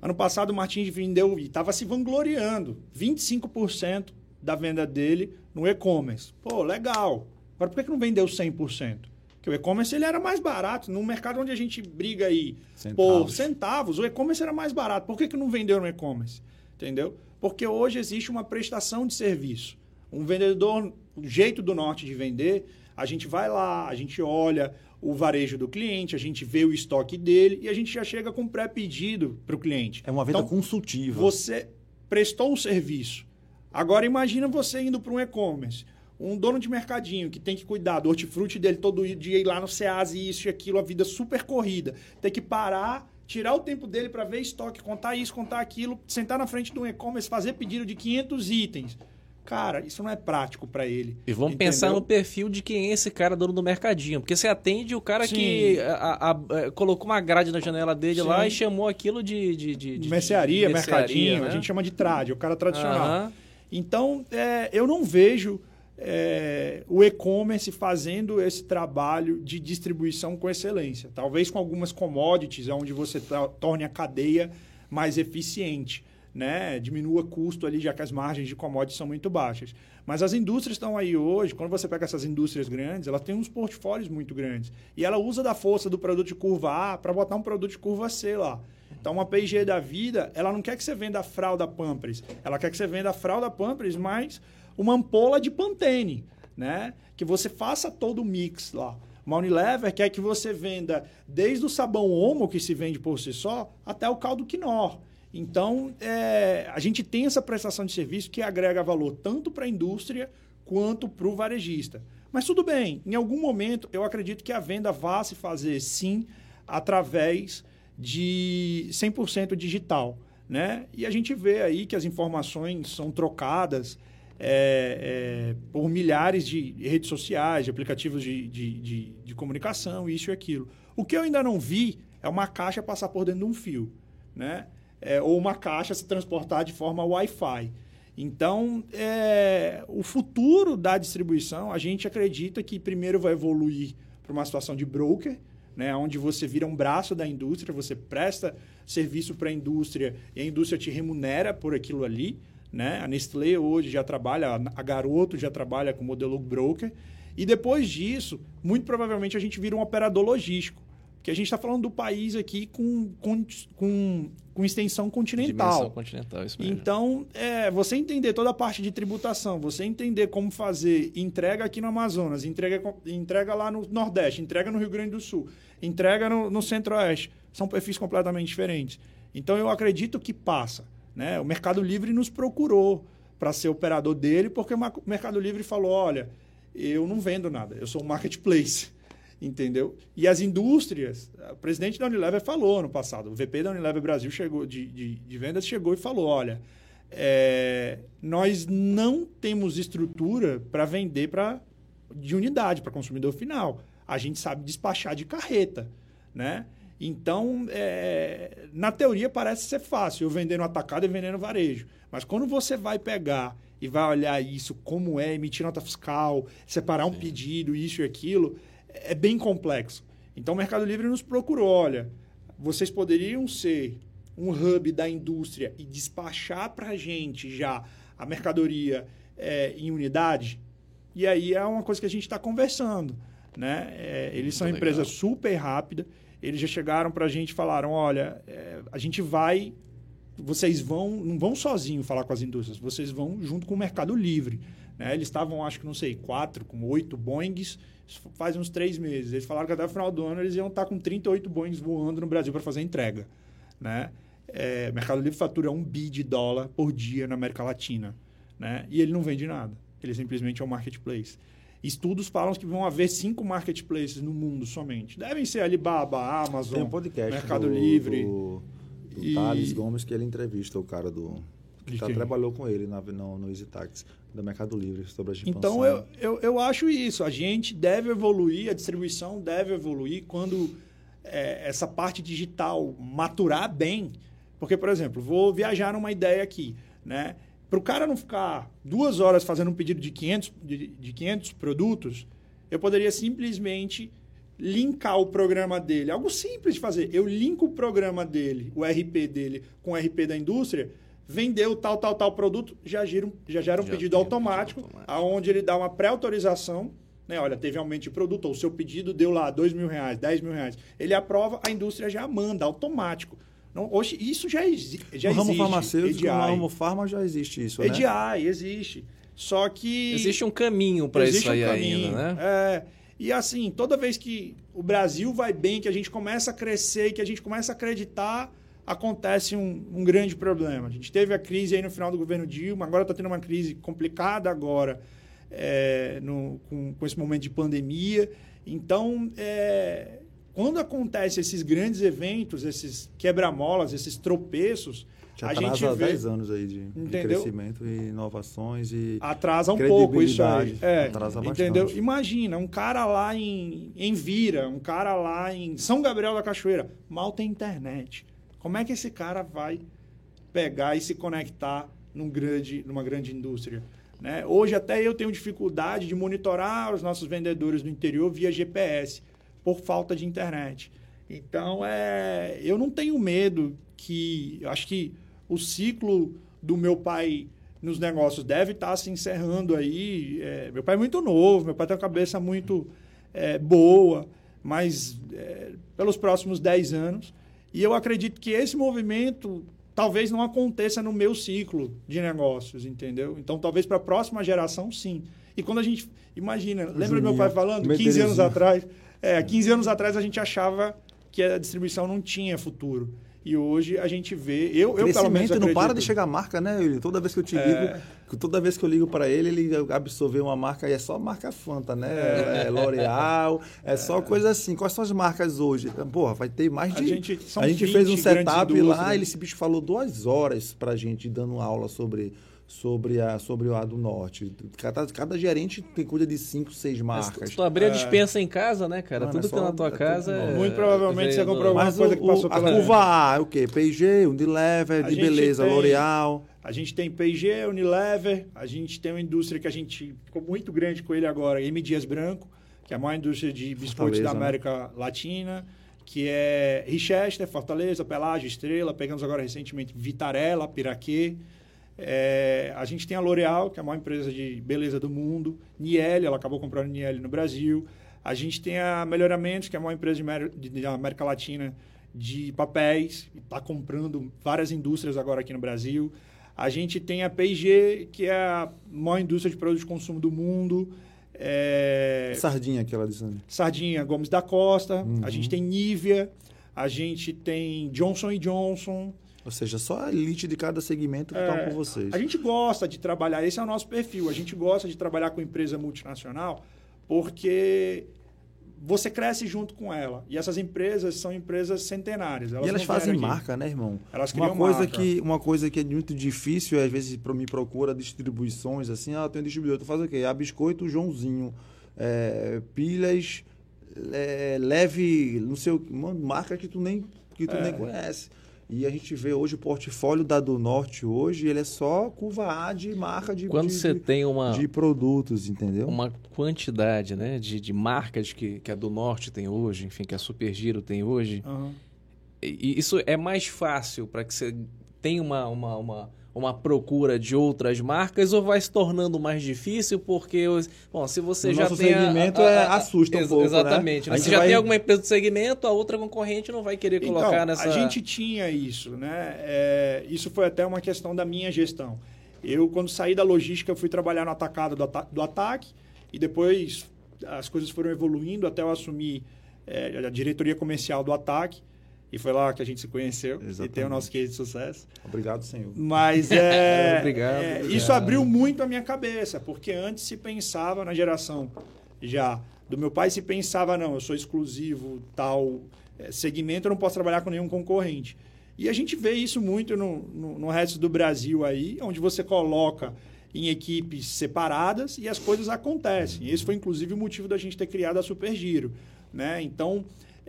Ano passado o Martins vendeu e estava se vangloriando. 25% da venda dele no e-commerce. Pô, legal. Agora por que não vendeu 100%? que o e-commerce ele era mais barato. No mercado onde a gente briga aí centavos. por centavos, o e-commerce era mais barato. Por que, que não vendeu no e-commerce? Entendeu? Porque hoje existe uma prestação de serviço. Um vendedor, o jeito do norte de vender, a gente vai lá, a gente olha o varejo do cliente, a gente vê o estoque dele e a gente já chega com pré-pedido para o cliente. É uma venda então, consultiva. Você prestou um serviço. Agora imagina você indo para um e-commerce um dono de mercadinho que tem que cuidar do hortifruti dele todo dia, ir lá no SEAS e isso e aquilo, a vida super corrida, tem que parar, tirar o tempo dele para ver estoque, contar isso, contar aquilo, sentar na frente de um e-commerce, fazer pedido de 500 itens. Cara, isso não é prático para ele. E vamos entendeu? pensar no perfil de quem é esse cara dono do mercadinho. Porque você atende o cara Sim. que a, a, a, é, colocou uma grade na janela dele Sim. lá e chamou aquilo de. de, de, de mercearia, de mercadinho. Né? A gente chama de trade, o cara tradicional. Então, é, eu não vejo é, o e-commerce fazendo esse trabalho de distribuição com excelência. Talvez com algumas commodities, onde você torne a cadeia mais eficiente. Né? Diminua custo ali, já que as margens de commodities são muito baixas. Mas as indústrias estão aí hoje, quando você pega essas indústrias grandes, elas têm uns portfólios muito grandes. E ela usa da força do produto de curva A para botar um produto de curva C lá. Então, uma P&G da vida, ela não quer que você venda a fralda Pampers. Ela quer que você venda a fralda Pampers, mas uma ampola de Pantene, né? Que você faça todo o mix lá. Uma Unilever quer que você venda desde o sabão Omo, que se vende por si só, até o caldo Quinor. Então, é, a gente tem essa prestação de serviço que agrega valor tanto para a indústria quanto para o varejista. Mas tudo bem, em algum momento eu acredito que a venda vá se fazer sim através de 100% digital. né? E a gente vê aí que as informações são trocadas é, é, por milhares de redes sociais, de aplicativos de, de, de, de, comunicação, isso e aquilo. O que eu ainda não vi é uma caixa passar por dentro de um fio, né? É, ou uma caixa se transportar de forma Wi-Fi. Então, é, o futuro da distribuição, a gente acredita que primeiro vai evoluir para uma situação de broker, né, onde você vira um braço da indústria, você presta serviço para a indústria e a indústria te remunera por aquilo ali. Né? A Nestlé hoje já trabalha, a Garoto já trabalha com modelo broker. E depois disso, muito provavelmente a gente vira um operador logístico. Porque a gente está falando do país aqui com, com, com, com extensão continental. Dimensão continental, isso mesmo. Então, é, você entender toda a parte de tributação, você entender como fazer entrega aqui no Amazonas, entrega, entrega lá no Nordeste, entrega no Rio Grande do Sul, entrega no, no Centro-Oeste, são perfis completamente diferentes. Então, eu acredito que passa. Né? O Mercado Livre nos procurou para ser operador dele, porque o Mercado Livre falou: olha, eu não vendo nada, eu sou um marketplace entendeu? E as indústrias, o presidente da Unilever falou no passado, o VP da Unilever Brasil chegou de, de, de vendas chegou e falou, olha, é, nós não temos estrutura para vender para de unidade para consumidor final. A gente sabe despachar de carreta, né? Então, é, na teoria parece ser fácil, eu vender no atacado e vender no varejo. Mas quando você vai pegar e vai olhar isso, como é, emitir nota fiscal, separar um Sim. pedido, isso e aquilo, é bem complexo. Então o Mercado Livre nos procurou, olha, vocês poderiam ser um hub da indústria e despachar para a gente já a mercadoria é, em unidade? E aí é uma coisa que a gente está conversando. Né? É, eles são empresas empresa super rápida. Eles já chegaram para a gente e falaram: olha, é, a gente vai. Vocês vão, não vão sozinho falar com as indústrias, vocês vão junto com o Mercado Livre. Né? Eles estavam, acho que não sei, quatro, com oito Boeings faz uns três meses. Eles falaram que até o final do ano eles iam estar com 38 Boeings voando no Brasil para fazer entrega. Né? É, Mercado Livre fatura um bi de dólar por dia na América Latina. Né? E ele não vende nada. Ele simplesmente é um marketplace. Estudos falam que vão haver cinco marketplaces no mundo somente. Devem ser Alibaba, Amazon, Tem um podcast Mercado do, Livre. Do, do e... Thales Gomes, que ele entrevista o cara do, que tá, trabalhou com ele na, no, no Easy do Mercado Livre sobre a expansão. Então, eu, eu, eu acho isso. A gente deve evoluir, a distribuição deve evoluir quando é, essa parte digital maturar bem. Porque, por exemplo, vou viajar numa ideia aqui, né? Para o cara não ficar duas horas fazendo um pedido de 500, de, de 500 produtos, eu poderia simplesmente linkar o programa dele. Algo simples de fazer. Eu linko o programa dele, o RP dele, com o RP da indústria vendeu tal, tal, tal produto, já, gira, já gera um já pedido automático, pedido automático, aonde ele dá uma pré-autorização, né? Olha, teve aumento de produto, ou o seu pedido deu lá dois mil reais, dez mil reais. Ele aprova, a indústria já manda, automático. Não, hoje, isso já, exi já no existe. ramo farmacêutico, no ramo farma já existe isso, né? EDI, existe. Só que... Existe um caminho para isso aí um ainda, né? É... E assim, toda vez que o Brasil vai bem, que a gente começa a crescer, que a gente começa a acreditar, acontece um, um, grande problema. A gente teve a crise aí no final do governo Dilma, agora está tendo uma crise complicada agora é, no, com, com, esse momento de pandemia. Então, é, quando acontecem esses grandes eventos, esses quebra-molas, esses tropeços, Já a gente vê... 10 anos aí de, de, crescimento e inovações e Atrasa um pouco isso aí. É, atrasa bastante. Entendeu? Imagina, um cara lá em, em Vira, um cara lá em São Gabriel da Cachoeira, mal tem internet como é que esse cara vai pegar e se conectar num grande, numa grande indústria? Né? Hoje até eu tenho dificuldade de monitorar os nossos vendedores no interior via GPS, por falta de internet. Então, é, eu não tenho medo que... Acho que o ciclo do meu pai nos negócios deve estar se encerrando aí. É, meu pai é muito novo, meu pai tem uma cabeça muito é, boa, mas é, pelos próximos 10 anos e eu acredito que esse movimento talvez não aconteça no meu ciclo de negócios, entendeu? Então, talvez para a próxima geração, sim. E quando a gente. Imagina, lembra meu pai falando? 15 anos atrás. É, 15 anos atrás a gente achava que a distribuição não tinha futuro. E hoje a gente vê, eu, eu pelo menos Crescimento não acredito, para de chegar marca, né? Yuri? Toda vez que eu te ligo, toda vez que eu ligo para ele, ele absorveu uma marca e é só marca Fanta, né? É, L'Oreal, é só coisa assim. Quais são as marcas hoje? Porra, vai ter mais A de. gente- são a gente 20 fez um setup lá, ele, esse bicho falou duas horas pra gente dando aula sobre. Sobre, a, sobre o A do Norte. Cada, cada gerente tem cuida de cinco, seis Mas marcas. Se tu abrir a dispensa em casa, né, cara? Mano, tudo é que tá na só- tua é casa. é- Muito provavelmente você comprou alguma Mas coisa o- que passou o- a pela- curva A é o quê? P&G, Unilever, A de gente beleza, tem- L'Oreal. A gente tem P&G, Unilever, a gente tem uma indústria que a gente ficou muito grande com ele agora, M. Dias Branco, que é a maior indústria de biscoitos Fortaleza, da né? América Latina, que é Richester, Fortaleza, Pelágio, Estrela, pegamos agora recentemente Vitarella, Piraquê. É, a gente tem a L'Oréal, que é a maior empresa de beleza do mundo, Niel, ela acabou comprando Niel no Brasil. A gente tem a Melhoramentos, que é a maior empresa da América Latina de papéis, está comprando várias indústrias agora aqui no Brasil. A gente tem a P&G, que é a maior indústria de produtos de consumo do mundo. É, Sardinha, aquela Sandra. Sardinha Gomes da Costa. A gente tem Nivea. A gente tem Johnson Johnson. Ou seja, só a elite de cada segmento que É, estão com vocês. A gente gosta de trabalhar, esse é o nosso perfil. A gente gosta de trabalhar com empresa multinacional porque você cresce junto com ela. E essas empresas são empresas centenárias. E elas fazem marca, né, irmão? Elas uma criam coisa marca. que Uma coisa que é muito difícil, às vezes, para me procura distribuições, assim, ah, tem um distribuidor, tu faz o quê? Ah, biscoito Joãozinho, é, pilhas, é, leve, não sei o que, uma marca que tu nem, que tu É. nem conhece. E a gente vê hoje o portfólio da do Norte hoje, ele é só curva A de marca de, Quando de, você de, tem uma, de produtos, entendeu? uma quantidade né, de, de marcas que, que a do Norte tem hoje, enfim, que a Super Giro tem hoje, e- e isso é mais fácil para que você tenha uma, uma, uma, uma procura de outras marcas ou vai se tornando mais difícil porque, os- bom, se você No já nosso tem... a- segmento, a- a- é- a- assusta um ex- pouco, né? Exatamente. Né? Se já vai- tem alguma empresa do segmento, a outra concorrente não vai querer colocar Então, nessa... A gente tinha isso, né? É, isso foi até uma questão da minha gestão. Eu, quando saí da logística, fui trabalhar no atacado do, ata- do ataque e depois as coisas foram evoluindo até eu assumir é, a diretoria comercial do ataque. E foi lá que a gente se conheceu e tem o Exatamente. nosso case de sucesso. Obrigado, senhor. Mas é, Obrigado, é, obrigado. isso abriu muito a minha cabeça, porque antes se pensava na geração já do meu pai, se pensava, não, eu sou exclusivo, tal é, segmento, eu não posso trabalhar com nenhum concorrente. E a gente vê isso muito no, no, no resto do Brasil aí, onde você coloca em equipes separadas e as coisas acontecem. Esse foi, inclusive, o motivo da gente ter criado a Super Giro. Né? Então,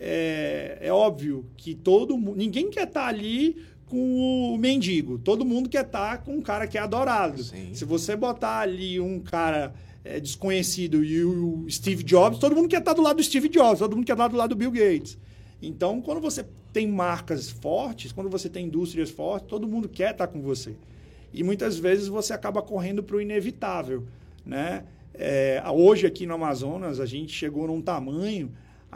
é, é óbvio que todo mundo... Ninguém quer estar ali com o mendigo. Todo mundo quer estar com um cara que é adorado. Sim. Se você botar ali um cara é, desconhecido e o Steve Jobs, todo mundo quer estar do lado do Steve Jobs, todo mundo quer estar do lado do Bill Gates. Então, quando você tem marcas fortes, quando você tem indústrias fortes, todo mundo quer estar com você. E muitas vezes você acaba correndo para o inevitável. Né? É, hoje, aqui no Amazonas, a gente chegou num tamanho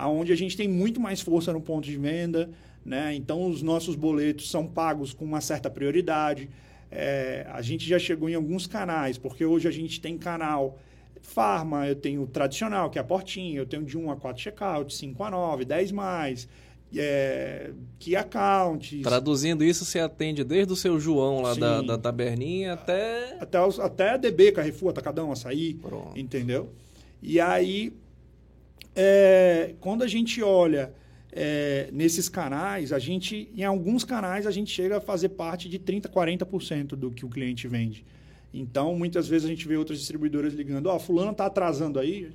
onde a gente tem muito mais força no ponto de venda. Né? Então, os nossos boletos são pagos com uma certa prioridade. É, a gente já chegou em alguns canais, porque hoje a gente tem canal Farma, eu tenho o tradicional, que é a portinha, eu tenho de 1 a 4 checkout, 5 a 9, 10 mais, é, key accounts. Traduzindo isso, você atende desde o seu João lá da, da taberninha até... Até, os, até DB, Carrefour, Atacadão, Açaí, Pronto. entendeu? E aí, é, quando a gente olha é, nesses canais, a gente, em alguns canais, a gente chega a fazer parte de 30%, 40% do que o cliente vende. Então, muitas vezes a gente vê outras distribuidoras ligando, ó, oh, fulano está atrasando aí?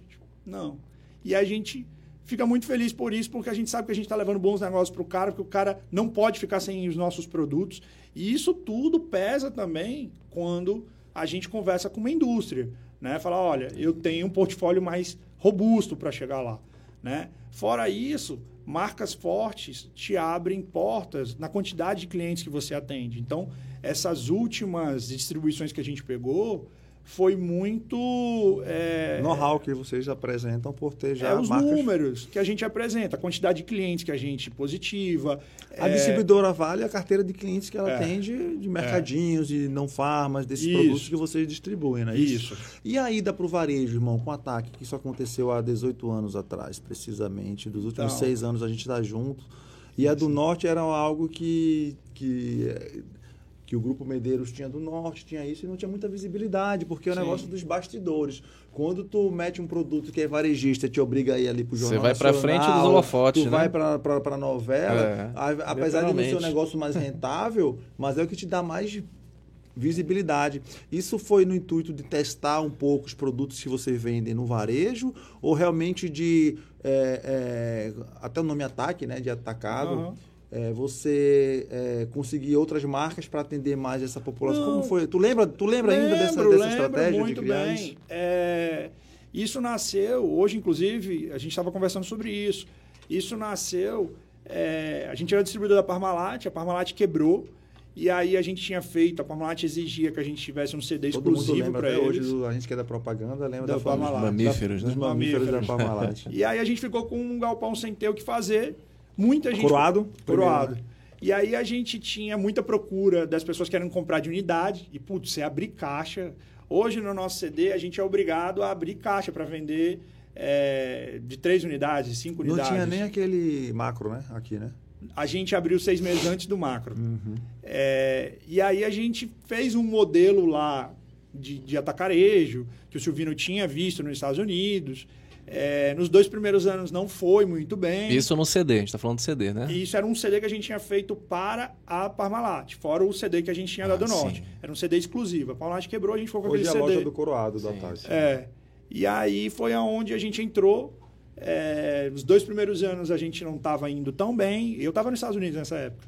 Não. E a gente fica muito feliz por isso, porque a gente sabe que a gente está levando bons negócios para o cara, porque o cara não pode ficar sem os nossos produtos. E isso tudo pesa também quando a gente conversa com uma indústria. Né? Fala, olha, eu tenho um portfólio mais robusto para chegar lá. Né? Fora isso, marcas fortes te abrem portas na quantidade de clientes que você atende. Então, essas últimas distribuições que a gente pegou foi muito. É, Know-how que vocês apresentam por ter já é os marcas. números que a gente apresenta, a quantidade de clientes que a gente positiva. A é, distribuidora vale a carteira de clientes que ela É. tem de, de mercadinhos, de não farmas, desses Isso. produtos que vocês distribuem, né? Isso. E a ida para o varejo, irmão, com ataque, que isso aconteceu há 18 anos atrás, precisamente. Dos últimos Então. seis anos a gente está junto. E a do norte era algo que, que, que o Grupo Medeiros tinha do norte, tinha isso, e não tinha muita visibilidade, porque é o negócio dos bastidores. Quando tu mete um produto que é varejista, te obriga a ir ali pro Você jornal vai pra nacional, frente dos holofotes, tu né? vai pra novela, É, a- apesar de não ser um negócio mais rentável, mas é o que te dá mais visibilidade. Isso foi no intuito de testar um pouco os produtos que você vende no varejo ou realmente de é, é, até o nome ataque, né, de atacado, Aham. É, você é, conseguir outras marcas para atender mais essa população. Não. Como foi? Tu lembra? Tu lembra ainda dessa, Lembro, dessa lembro estratégia muito de criar bem. isso? É, isso nasceu, hoje inclusive, a gente estava conversando sobre isso. Isso nasceu, é, a gente era distribuidor da Parmalat, a Parmalat quebrou, e aí a gente tinha feito, a Parmalat exigia que a gente tivesse um CD Todo exclusivo para hoje, eles. do- a gente que é da propaganda, lembra Da da Parmalat. Mamíferos, da- né? Dos mamíferos da Mamíferos. Parmalat. E aí a gente ficou com um galpão sem ter o que fazer. Muita gente. Coroado? Coroado. Primeiro, E aí a gente tinha muita procura das pessoas querendo comprar de unidade. E, putz, você abrir caixa. Hoje no nosso CD a gente é obrigado a abrir caixa para vender é, de três unidades, cinco Não unidades. tinha nem aquele macro, né? Aqui, né? A gente abriu seis meses antes do macro. Uhum. É, e aí a gente fez um modelo lá de, de atacarejo, que o Silvino tinha visto nos Estados Unidos. É, nos dois primeiros anos não foi muito bem. Isso no CD, a gente tá falando de CD, né? E isso era um CD que a gente tinha feito para a Parmalat, fora o CD que a gente tinha Ah, dado sim. norte. Era um CD exclusivo. A Parmalat quebrou, a gente ficou com Hoje é a aquele loja CD. do Coroado da. Tati. É. E aí foi aonde a gente entrou. É, nos dois primeiros anos a gente não estava indo tão bem. Eu estava nos Estados Unidos nessa época.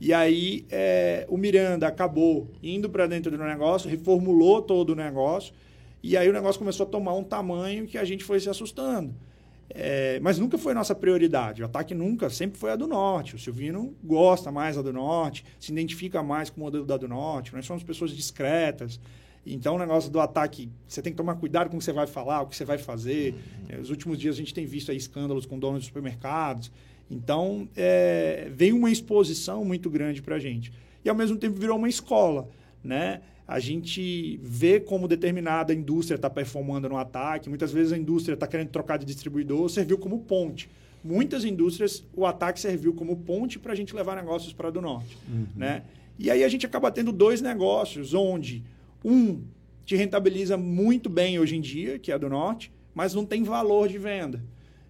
E aí é, o Miranda acabou indo para dentro do negócio, reformulou todo o negócio. E aí o negócio começou a tomar um tamanho que a gente foi se assustando. É, mas nunca foi nossa prioridade. O ataque nunca, sempre foi a do Norte. O Silvino gosta mais da do Norte, se identifica mais com o modelo da do Norte. Nós somos pessoas discretas. Então, o negócio do ataque, você tem que tomar cuidado com o que você vai falar, o que você vai fazer. É, Nos últimos dias a gente tem visto aí escândalos com donos de supermercados. Então, é, veio uma exposição muito grande para a gente. E, ao mesmo tempo, virou uma escola, né? A gente vê como determinada indústria está performando no ataque. Muitas vezes a indústria está querendo trocar de distribuidor, serviu como ponte. Muitas indústrias, o ataque serviu como ponte para a gente levar negócios para do norte. Né? E aí a gente acaba tendo dois negócios, onde um te rentabiliza muito bem hoje em dia, que é do norte, mas não tem valor de venda.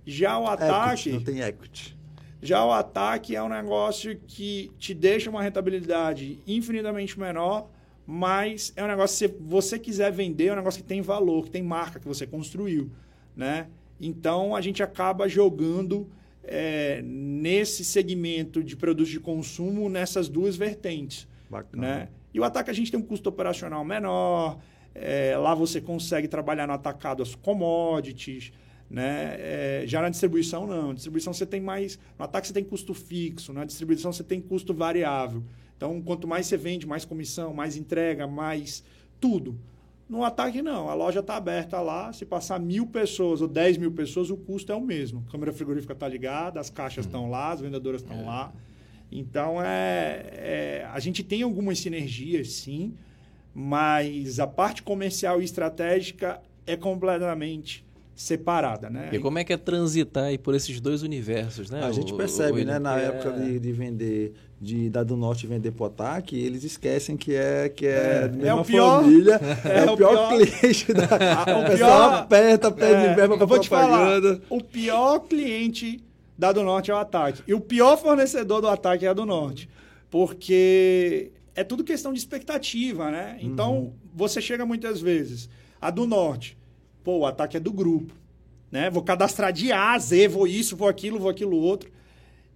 Já o ataque. Equity, não tem equity. Já o ataque é um negócio que te deixa uma rentabilidade infinitamente menor, mas é um negócio que se você quiser vender, é um negócio que tem valor, que tem marca que você construiu, né? Então a gente acaba jogando é, nesse segmento de produtos de consumo nessas duas vertentes, Bacana. né? E o ataque a gente tem um custo operacional menor, é, lá você consegue trabalhar no atacado as commodities, né? É, já na distribuição, não. Na distribuição você tem mais. No ataque você tem custo fixo, na distribuição você tem custo variável. Então, quanto mais você vende, mais comissão, mais entrega, mais tudo. No ataque, não. A loja está aberta lá. Se passar mil pessoas ou 10 mil pessoas, o custo é o mesmo. A câmera frigorífica está ligada, as caixas estão lá, as vendedoras estão lá. Então, é, é, a gente tem algumas sinergias, sim, mas a parte comercial e estratégica é completamente separada, né? E como é que é transitar aí por esses dois universos, né? A gente O- percebe, o- né, na é- época de, de vender, de dar do norte vender pro ataque, eles esquecem que é que é, É, mesma é o pior- família, é, é o pior, pior- cliente da. Ah, o o pessoal pior- aperta, pede É, verba eu pra vou te propaganda. falar, o pior cliente da do Norte é o Ataque. E o pior fornecedor do Ataque é a do Norte. Porque é tudo questão de expectativa, né? Então, você chega muitas vezes, a do Norte, pô, o Ataque é do grupo, né? Vou cadastrar de A a Z, vou isso, vou aquilo, vou aquilo outro.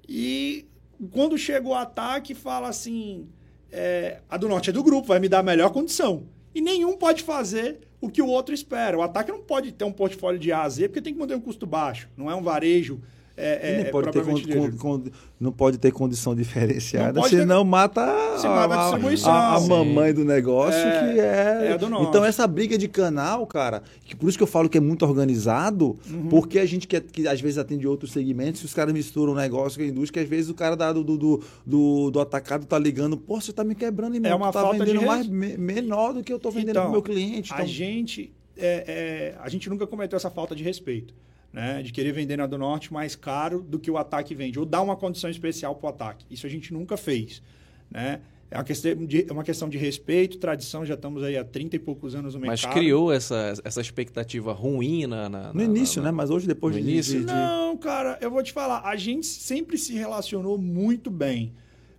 E quando chega o Ataque, fala assim, é, a do Norte é do grupo, vai me dar a melhor condição. E nenhum pode fazer o que o outro espera. O ataque não pode ter um portfólio de A a Z, porque tem que manter um custo baixo. Não é um varejo. É, E é, nem pode con- con- não pode ter condição diferenciada, Não pode ter- senão mata, Se mata a a, distribuição. a- a mamãe do negócio, É, que é... é a. Então essa briga de canal, cara, que por isso que eu falo que é muito organizado, Uhum. porque a gente que, que às vezes atende outros segmentos, os caras misturam o negócio com a indústria, que às vezes o cara da- do, do, do, do, do atacado tá ligando, pô, você tá me quebrando, irmão, É uma tu tá falta de vendendo res- mais, me- menor do que eu tô vendendo Então, pro meu cliente. A Então, gente, é, é, a gente nunca cometeu essa falta de respeito. Né, de querer vender na do Norte mais caro do que o ataque vende, ou dar uma condição especial para o ataque. Isso a gente nunca fez. Né? É uma, questão de, é uma questão de respeito, tradição, já estamos aí há 30 e poucos anos no mercado. Mas criou essa, essa expectativa ruim na, na no início, na, né? Mas hoje, depois no de, início? de- de- Não, cara, eu vou te falar, a gente sempre se relacionou muito bem.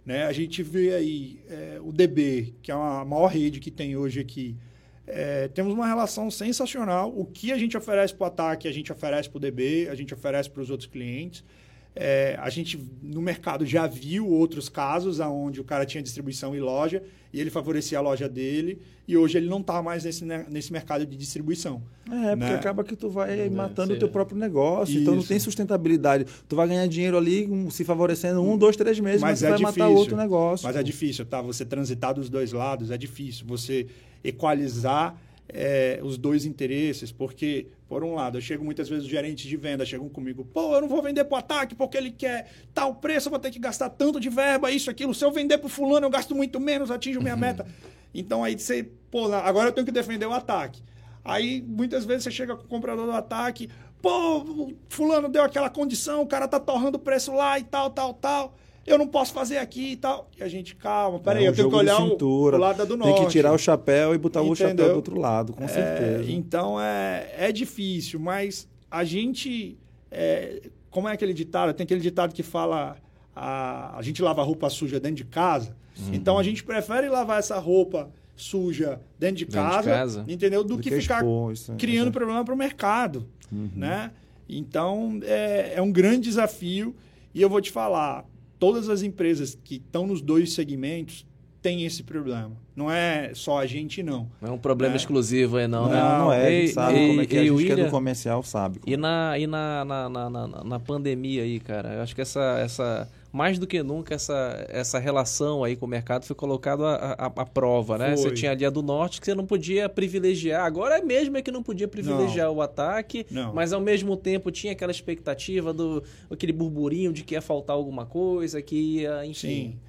Né? A gente vê aí é, o DB, que é a maior rede que tem hoje aqui. É, temos uma relação sensacional. O que a gente oferece para o ataque, a gente oferece para o DB, a gente oferece para os outros clientes. É, a gente, no mercado, já viu outros casos onde o cara tinha distribuição e loja e ele favorecia a loja dele e hoje ele não está mais nesse, né, nesse mercado de distribuição. É, porque né? acaba que tu vai matando sim. o teu próprio negócio, então não Isso. tem sustentabilidade. Tu vai ganhar dinheiro ali um, se favorecendo um, dois, três meses, mas, Mas é vai difícil. matar outro negócio. Mas é difícil, tá? Você transitar dos dois lados é difícil. Você equalizar é, os dois interesses, porque, por um lado, eu chego muitas vezes os gerentes de venda chegam comigo, pô, eu não vou vender pro ataque porque ele quer tal preço, eu vou ter que gastar tanto de verba, isso, aquilo. Se eu vender pro fulano, eu gasto muito menos, atinjo minha meta. Então aí você, pô, agora eu tenho que defender o ataque. Aí muitas vezes você chega com o comprador do ataque, pô, o fulano deu aquela condição, o cara tá torrando o preço lá e tal, tal, tal. Eu não posso fazer aqui e tal. E a gente, calma, peraí, É um eu tenho que olhar o, cintura, o lado do norte. Tem que tirar o chapéu e botar o Entendeu? chapéu do outro lado, com É, certeza. então é, é difícil, mas a gente. é, como é aquele ditado? Tem aquele ditado que fala: a, a gente lava roupa suja dentro de casa. Uhum. Então a gente prefere lavar essa roupa suja dentro de, Dentro de casa, casa. entendeu? Do, Do que, que ficar expor, isso, criando exato. problema para o mercado. Uhum. Né? Então é, é um grande desafio. E eu vou te falar: todas as empresas que estão nos dois segmentos têm esse problema. Não é só a gente, não. Não é um problema É. exclusivo aí, não, Não, né? não, é, a gente Ei, sabe ei, como é que é, a ei, gente que é do comercial sabe. E na, e na, na, na, na, na pandemia aí, cara, eu acho que essa, essa mais do que nunca, essa, essa relação aí com o mercado foi colocada à, à, à prova, né? Foi. Você tinha ali a do Norte que você não podia privilegiar. Agora é mesmo é que não podia privilegiar o ataque, Não. mas ao mesmo tempo tinha aquela expectativa do aquele burburinho de que ia faltar alguma coisa, que ia, enfim. Sim.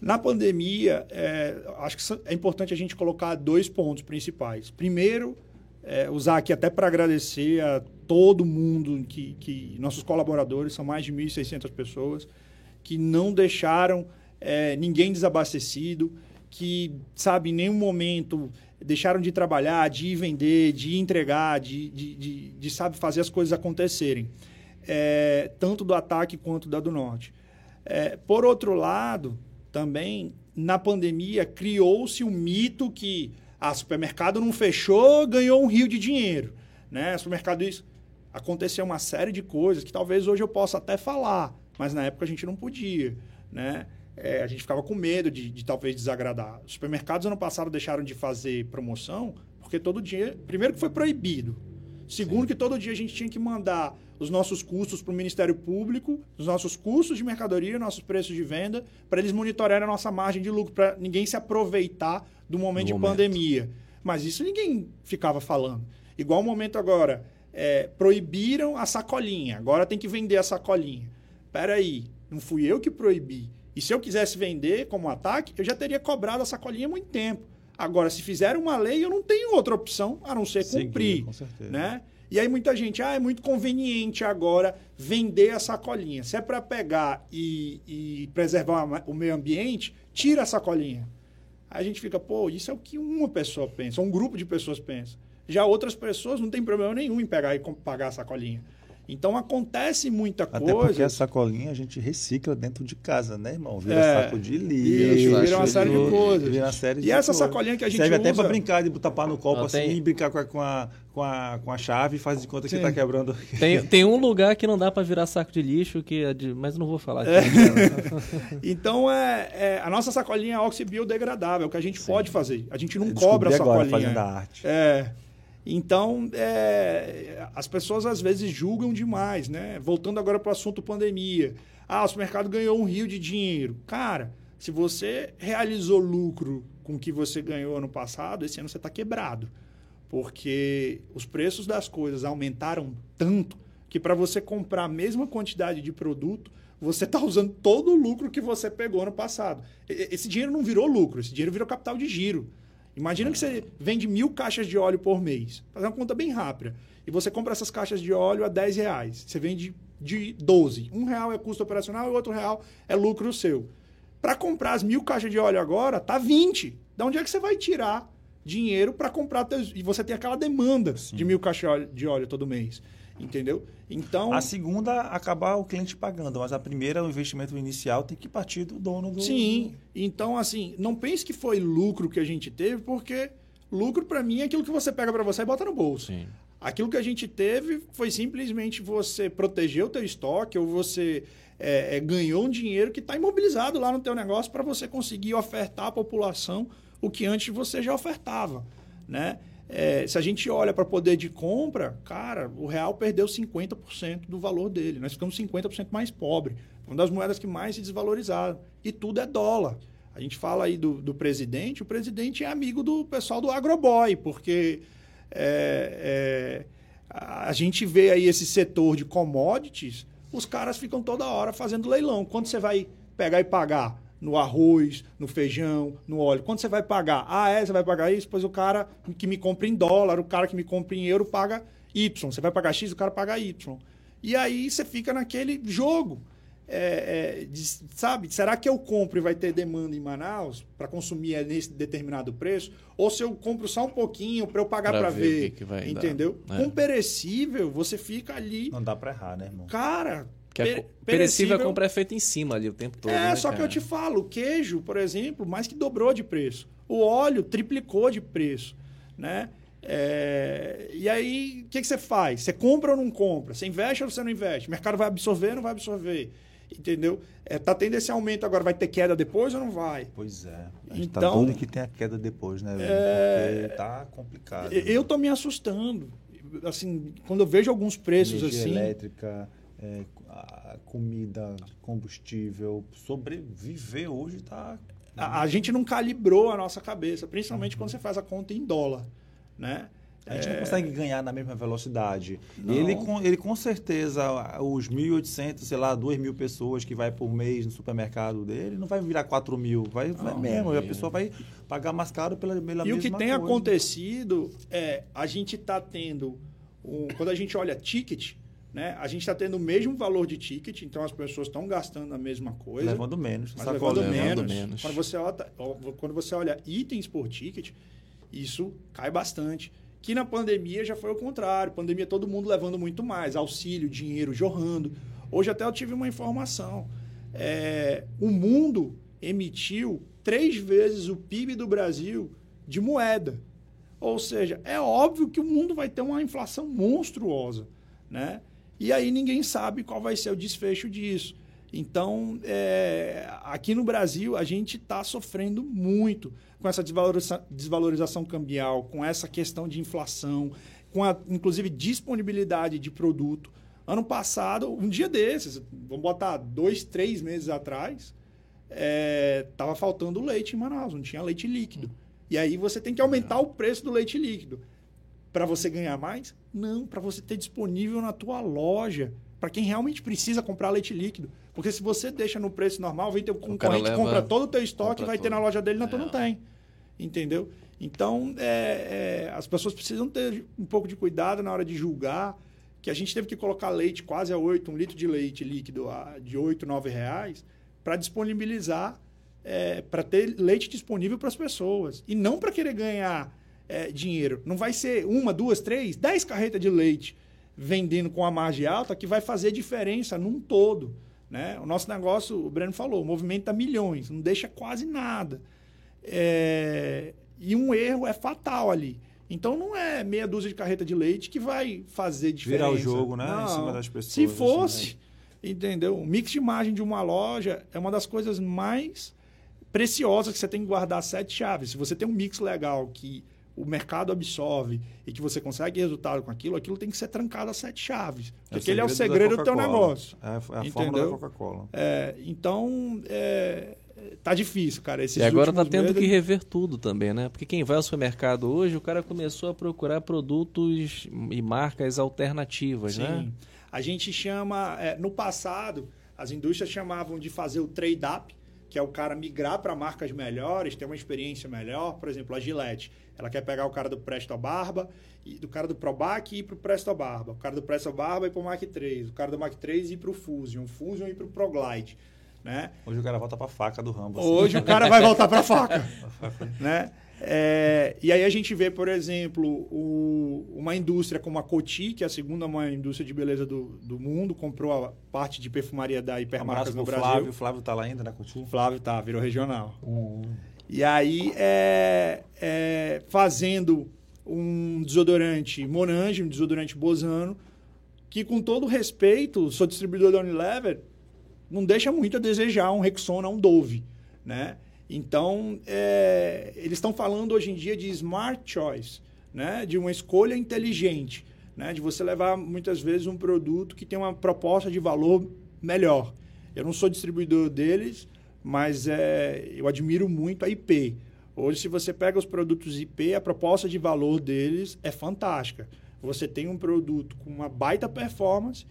Na pandemia, é, acho que é importante a gente colocar dois pontos principais. Primeiro, é, usar aqui até para agradecer a todo mundo, que, que nossos colaboradores, são mais de 1.600 pessoas, que não deixaram é, ninguém desabastecido, que, sabe, em nenhum momento deixaram de trabalhar, de ir vender, de entregar, de, de, de, de, sabe, fazer as coisas acontecerem. É, tanto do ataque quanto da do norte. É, por outro lado, também, na pandemia, criou-se um mito que a supermercado não fechou, ganhou um rio de dinheiro. Né? Supermercado isso. Aconteceu uma série de coisas que talvez hoje eu possa até falar, mas na época a gente não podia. Né? É, a gente ficava com medo de, de talvez desagradar. Os supermercados ano passado deixaram de fazer promoção porque todo dia. Primeiro que foi proibido. Segundo, Sim. que todo dia a gente tinha que mandar os nossos custos para o Ministério Público, os nossos custos de mercadoria, nossos preços de venda, para eles monitorarem a nossa margem de lucro, para ninguém se aproveitar do momento Do de momento. pandemia. Mas isso ninguém ficava falando. Igual o momento agora, é, proibiram a sacolinha, agora tem que vender a sacolinha. Peraí, não fui eu que proibi. E se eu quisesse vender como ataque, eu já teria cobrado a sacolinha há muito tempo. Agora, se fizer uma lei, eu não tenho outra opção a não ser Seguir, cumprir. com certeza. Né? E aí muita gente, ah, é muito conveniente agora vender a sacolinha. Se é para pegar e, e preservar o meio ambiente, tira a sacolinha. Aí a gente fica, pô, isso é o que uma pessoa pensa, um grupo de pessoas pensa. Já outras pessoas não tem problema nenhum em pegar e pagar a sacolinha. Então acontece muita Até coisa. porque a sacolinha a gente recicla dentro de casa, né, irmão? Vira É. saco de Isso, lixo. vira uma série de coisas. Vira uma série E de essa coisas. sacolinha que a gente Serve até usa- pra brincar de tapar no copo Não, assim tem- e brincar com a, com, a, com, a, com a chave e faz de conta que Sim. tá quebrando. Tem, tem um lugar que não dá pra virar saco de lixo, que é de, mas não vou falar aqui. Então é, é, a nossa sacolinha é oxibiodegradável, que a gente pode fazer. A gente não Descobri cobra a agora, sacolinha. fazendo a arte. É. Então, é, as pessoas às vezes julgam demais, né? Voltando agora para o assunto pandemia. Ah, o supermercado ganhou um rio de dinheiro. Cara, se você realizou lucro com o que você ganhou ano passado, esse ano você está quebrado. Porque os preços das coisas aumentaram tanto que para você comprar a mesma quantidade de produto, você está usando todo o lucro que você pegou ano passado. Esse dinheiro não virou lucro, esse dinheiro virou capital de giro. Imagina que você vende mil caixas de óleo por mês. Fazer uma conta bem rápida. E você compra essas caixas de óleo a 10 reais. Você vende de 12. Um real é custo operacional e outro real é lucro seu. Para comprar as mil caixas de óleo agora, tá 20. Da onde é que você vai tirar dinheiro para comprar? Teus... E você tem aquela demanda Sim. de mil caixas de óleo todo mês. Entendeu? Então. A segunda, acabar o cliente pagando, mas a primeira, o investimento inicial, tem que partir do dono do. Sim. Então, assim, não pense que foi lucro que a gente teve, porque lucro para mim é aquilo que você pega para você e bota no bolso. Sim. Aquilo que a gente teve foi simplesmente você proteger o teu estoque ou você é, é, ganhou um dinheiro que está imobilizado lá no teu negócio para você conseguir ofertar à população o que antes você já ofertava, né? É, se a gente olha para poder de compra, cara, o real perdeu 50% do valor dele. Nós ficamos 50% mais pobre. Uma das moedas que mais se desvalorizaram. E tudo é dólar. A gente fala aí do, do presidente, o presidente é amigo do pessoal do agroboy, porque é, é, a gente vê aí esse setor de commodities, os caras ficam toda hora fazendo leilão. Quando você vai pegar e pagar? No arroz, no feijão, no óleo. Quando você vai pagar? Ah, é, você vai pagar isso? Pois o cara que me compra em dólar, o cara que me compra em euro paga Y. Você vai pagar X, o cara paga Y. E aí você fica naquele jogo. É, é, de, sabe, será que eu compro e vai ter demanda em Manaus para consumir nesse determinado preço? Ou se eu compro só um pouquinho para eu pagar para ver? ver que que entendeu? Dar. Com perecível, você fica ali. Não dá para errar, né, irmão? Cara, que é perecível, compra é feita em cima ali o tempo todo. É, né, só cara? que eu te falo, o queijo, por exemplo, mais que dobrou de preço. O óleo triplicou de preço, né? É... E aí, o que, que você faz? Você compra ou não compra? Você investe ou você não investe? O mercado vai absorver ou não vai absorver? Entendeu? É, tá tendo esse aumento agora, vai ter queda depois ou não vai? Pois é. A gente tá então, tá doido que tem a queda depois, né? É... Porque tá complicado. Eu né? tô me assustando. Assim, quando eu vejo alguns preços Energia assim. elétrica, é, comida, combustível, sobreviver hoje está. A, a, gente não calibrou a nossa cabeça, principalmente uhum. quando você faz a conta em dólar, né? A gente é... não consegue ganhar na mesma velocidade. Ele com, ele com certeza, os 1.800, sei lá, 2 mil pessoas que vai por mês no supermercado dele, não vai virar 4 mil. Vai, não, vai mesmo. É. A pessoa vai pagar mais caro pela, pela e mesma E o que tem coisa. acontecido é, a gente está tendo, um, quando a gente olha ticket, né? A gente está tendo o mesmo valor de ticket, então as pessoas estão gastando a mesma coisa. Levando menos. Mas levando, levando menos. menos. Quando, você olha, quando você olha itens por ticket, isso cai bastante. Que na pandemia já foi o contrário. Pandemia todo mundo levando muito mais. Auxílio, dinheiro jorrando. Hoje até eu tive uma informação. É, o mundo emitiu três vezes o PIB do Brasil de moeda. Ou seja, é óbvio que o mundo vai ter uma inflação monstruosa. Né? E aí ninguém sabe qual vai ser o desfecho disso. Então, é, aqui no Brasil, a gente está sofrendo muito com essa desvaloriza desvalorização cambial, com essa questão de inflação, com a, inclusive, disponibilidade de produto. Ano passado, um dia desses, vamos botar dois, três meses atrás, estava é, faltando leite em Manaus, não tinha leite líquido. E aí você tem que aumentar o preço do leite líquido para você ganhar mais? Não, para você ter disponível na tua loja, para quem realmente precisa comprar leite líquido. Porque se você deixa no preço normal, vem teu concorrente, leva, compra todo o teu estoque e vai ter na loja dele, na é. tu não tem. Entendeu? Então, é, é, as pessoas precisam ter um pouco de cuidado na hora de julgar que a gente teve que colocar leite quase a 8, um litro de leite líquido a, de 8, 9 reais para disponibilizar, é, para ter leite disponível para as pessoas. E não para querer ganhar é, dinheiro. Não vai ser uma, duas, três, dez carretas de leite vendendo com a margem alta que vai fazer diferença num todo. Né? O nosso negócio, o Breno falou, movimenta milhões, não deixa quase nada. É... E um erro é fatal ali. Então não é meia dúzia de carreta de leite que vai fazer diferença. Virar o jogo, né? Não. Em cima das pessoas. Se fosse, assim, né? entendeu? O mix de imagem de uma loja é uma das coisas mais preciosas que você tem que guardar sete chaves. Se você tem um mix legal que o mercado absorve e que você consegue resultado com aquilo, aquilo tem que ser trancado a sete chaves. Porque é aquele é o segredo do teu negócio. É, é a fórmula da Coca-Cola. É, então, é, tá difícil, cara. Esses e agora tá tendo meses... que rever tudo também, né? Porque quem vai ao supermercado hoje, o cara começou a procurar produtos e marcas alternativas, Sim. né? A gente chama... É, no passado, as indústrias chamavam de fazer o trade-up, que é o cara migrar para marcas melhores, ter uma experiência melhor. Por exemplo, a Gillette. Ela quer pegar o cara do Presto Barba, e do cara do Probac e ir pro Presto Barba. O cara do Presto Barba ir pro Mac 3. O cara do Mac 3 ir pro Fusion. O Fusion ir pro ProGlide. Né? Hoje o cara volta pra faca do Rambo. Assim. Hoje o cara vai voltar pra faca. né? É, e aí a gente vê, por exemplo, o, uma indústria como a Coty, que é a segunda maior indústria de beleza do, do mundo, comprou a parte de perfumaria da Hipermarcas Um no Brasil. Flávio. O Flávio tá lá ainda na Coty? Flávio tá, virou regional. E aí, é, é, fazendo um desodorante Monange, um desodorante Bozano, que com todo respeito, sou distribuidor da Unilever, não deixa muito a desejar um Rexona, um Dove, né? Então, é, eles estão falando hoje em dia de smart choice, né? De uma escolha inteligente, né? De você levar muitas vezes um produto que tem uma proposta de valor melhor. Eu não sou distribuidor deles, mas é, eu admiro muito a IP. Hoje, se você pega os produtos IP, a proposta de valor deles é fantástica. Você tem um produto com uma baita performance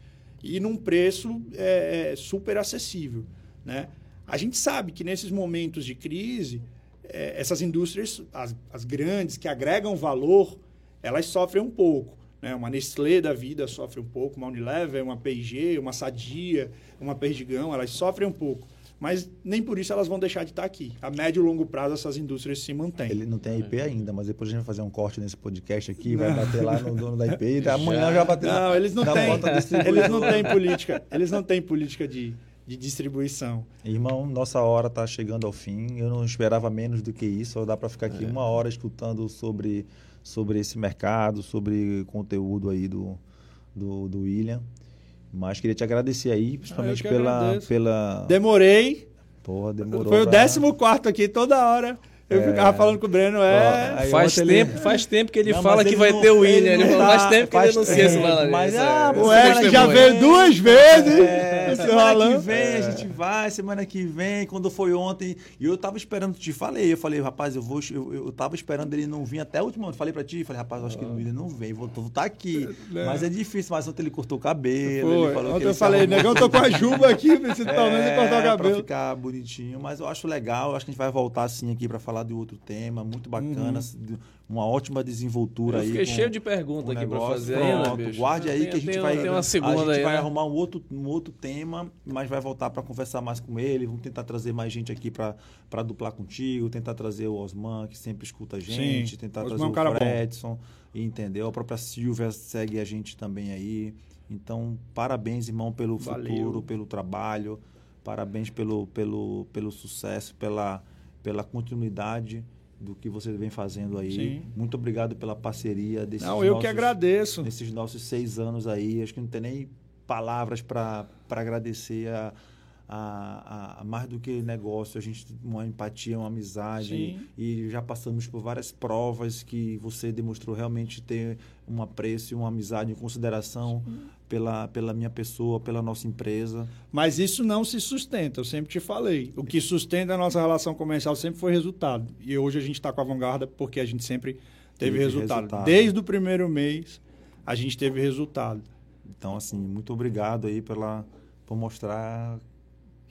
e num preço é, é, super acessível. Né? A gente sabe que nesses momentos de crise, é, essas indústrias, as, as, grandes, que agregam valor, elas sofrem um pouco. Né? Uma Nestlé da vida sofre um pouco, uma Unilever, uma P&G, uma Sadia, uma Perdigão, elas sofrem um pouco. Mas nem por isso elas vão deixar de estar aqui. A médio e longo prazo, essas indústrias se mantêm. Ele não tem IP ainda, mas depois a gente vai fazer um corte nesse podcast aqui, vai bater lá no dono da IP e amanhã já bater Não, eles não têm. Eles não têm política. Eles não têm política de, de distribuição. Irmão, nossa hora está chegando ao fim. Eu não esperava menos do que isso. Só dá para ficar aqui é. uma hora escutando sobre, sobre esse mercado, sobre conteúdo aí do, do, do William. Mas queria te agradecer aí, principalmente pela, pela. Demorei. Porra, demorou. Foi pra... o 14 aqui toda hora. Eu é... ficava falando com o Breno, é. faz, tempo, ele... faz tempo que ele não, fala que vai não, ter o William. Ele, ele faz tempo que ele anuncia isso lá. Mas ah, o Eric já veio duas vezes. É, semana que vem é. a gente vai, semana que vem, quando foi ontem. E eu tava esperando, te falei. Eu falei, rapaz, eu vou. Eu, eu tava esperando ele não vir até o último momento. Falei pra ti, falei, rapaz, eu acho que ele não vem, vou estar tá aqui. É. Mas é difícil, mas ontem ele cortou o cabelo. Ele falou ontem que eu falei, negão, eu tô com a juba aqui, principalmente é, cortar o cabelo. Pra ficar bonitinho. Mas eu acho legal, eu acho que a gente vai voltar assim aqui pra falar de outro tema, muito bacana, uhum. Uma ótima desenvoltura eu aí. Fiquei cheio de perguntas aqui para fazer ainda, bicho. Guarde aí tem, que a gente tem, vai, tem uma segunda a gente aí, vai né? arrumar um outro, um outro tema, mas vai voltar para conversar mais com ele. Vamos tentar trazer mais gente aqui para duplar contigo, tentar trazer o Osman, que sempre escuta a gente, Sim. tentar Osman trazer é um cara o Fredson, entendeu? A própria Silvia segue a gente também aí. Então, parabéns, irmão, pelo Valeu. futuro, pelo trabalho. Parabéns pelo, pelo, pelo sucesso, pela, pela continuidade do que você vem fazendo aí. Sim. Muito obrigado pela parceria desses Não, eu nossos, que agradeço. Nesses nossos seis anos aí. Acho que não tem nem palavras para agradecer a, a, a, mais do que negócio. A gente uma empatia, uma amizade. Sim. E já passamos por várias provas que você demonstrou realmente ter um apreço, uma amizade, uma consideração pela, pela minha pessoa, pela nossa empresa. Mas isso não se sustenta, eu sempre te falei. O que sustenta a nossa relação comercial sempre foi resultado. E hoje a gente está com a vanguarda porque a gente sempre teve, Teve resultado. resultado. Desde o primeiro mês a gente teve resultado. Então, assim, muito obrigado aí pela, por mostrar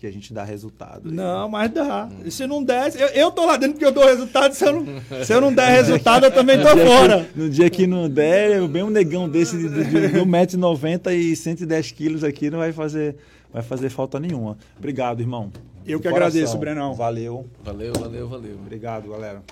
que a gente dá resultado. aí. Não, mas dá. E se não der, eu, eu tô lá dentro porque eu dou resultado. Se eu não, se eu não der resultado, eu também tô fora. que- no dia que não der, eu bem um negão desse de, de, de 1,90m e 110 quilos aqui não vai fazer, vai fazer falta nenhuma. Obrigado, irmão. Eu que coração. agradeço, Brenão. Valeu. Valeu, valeu, valeu. Obrigado, galera.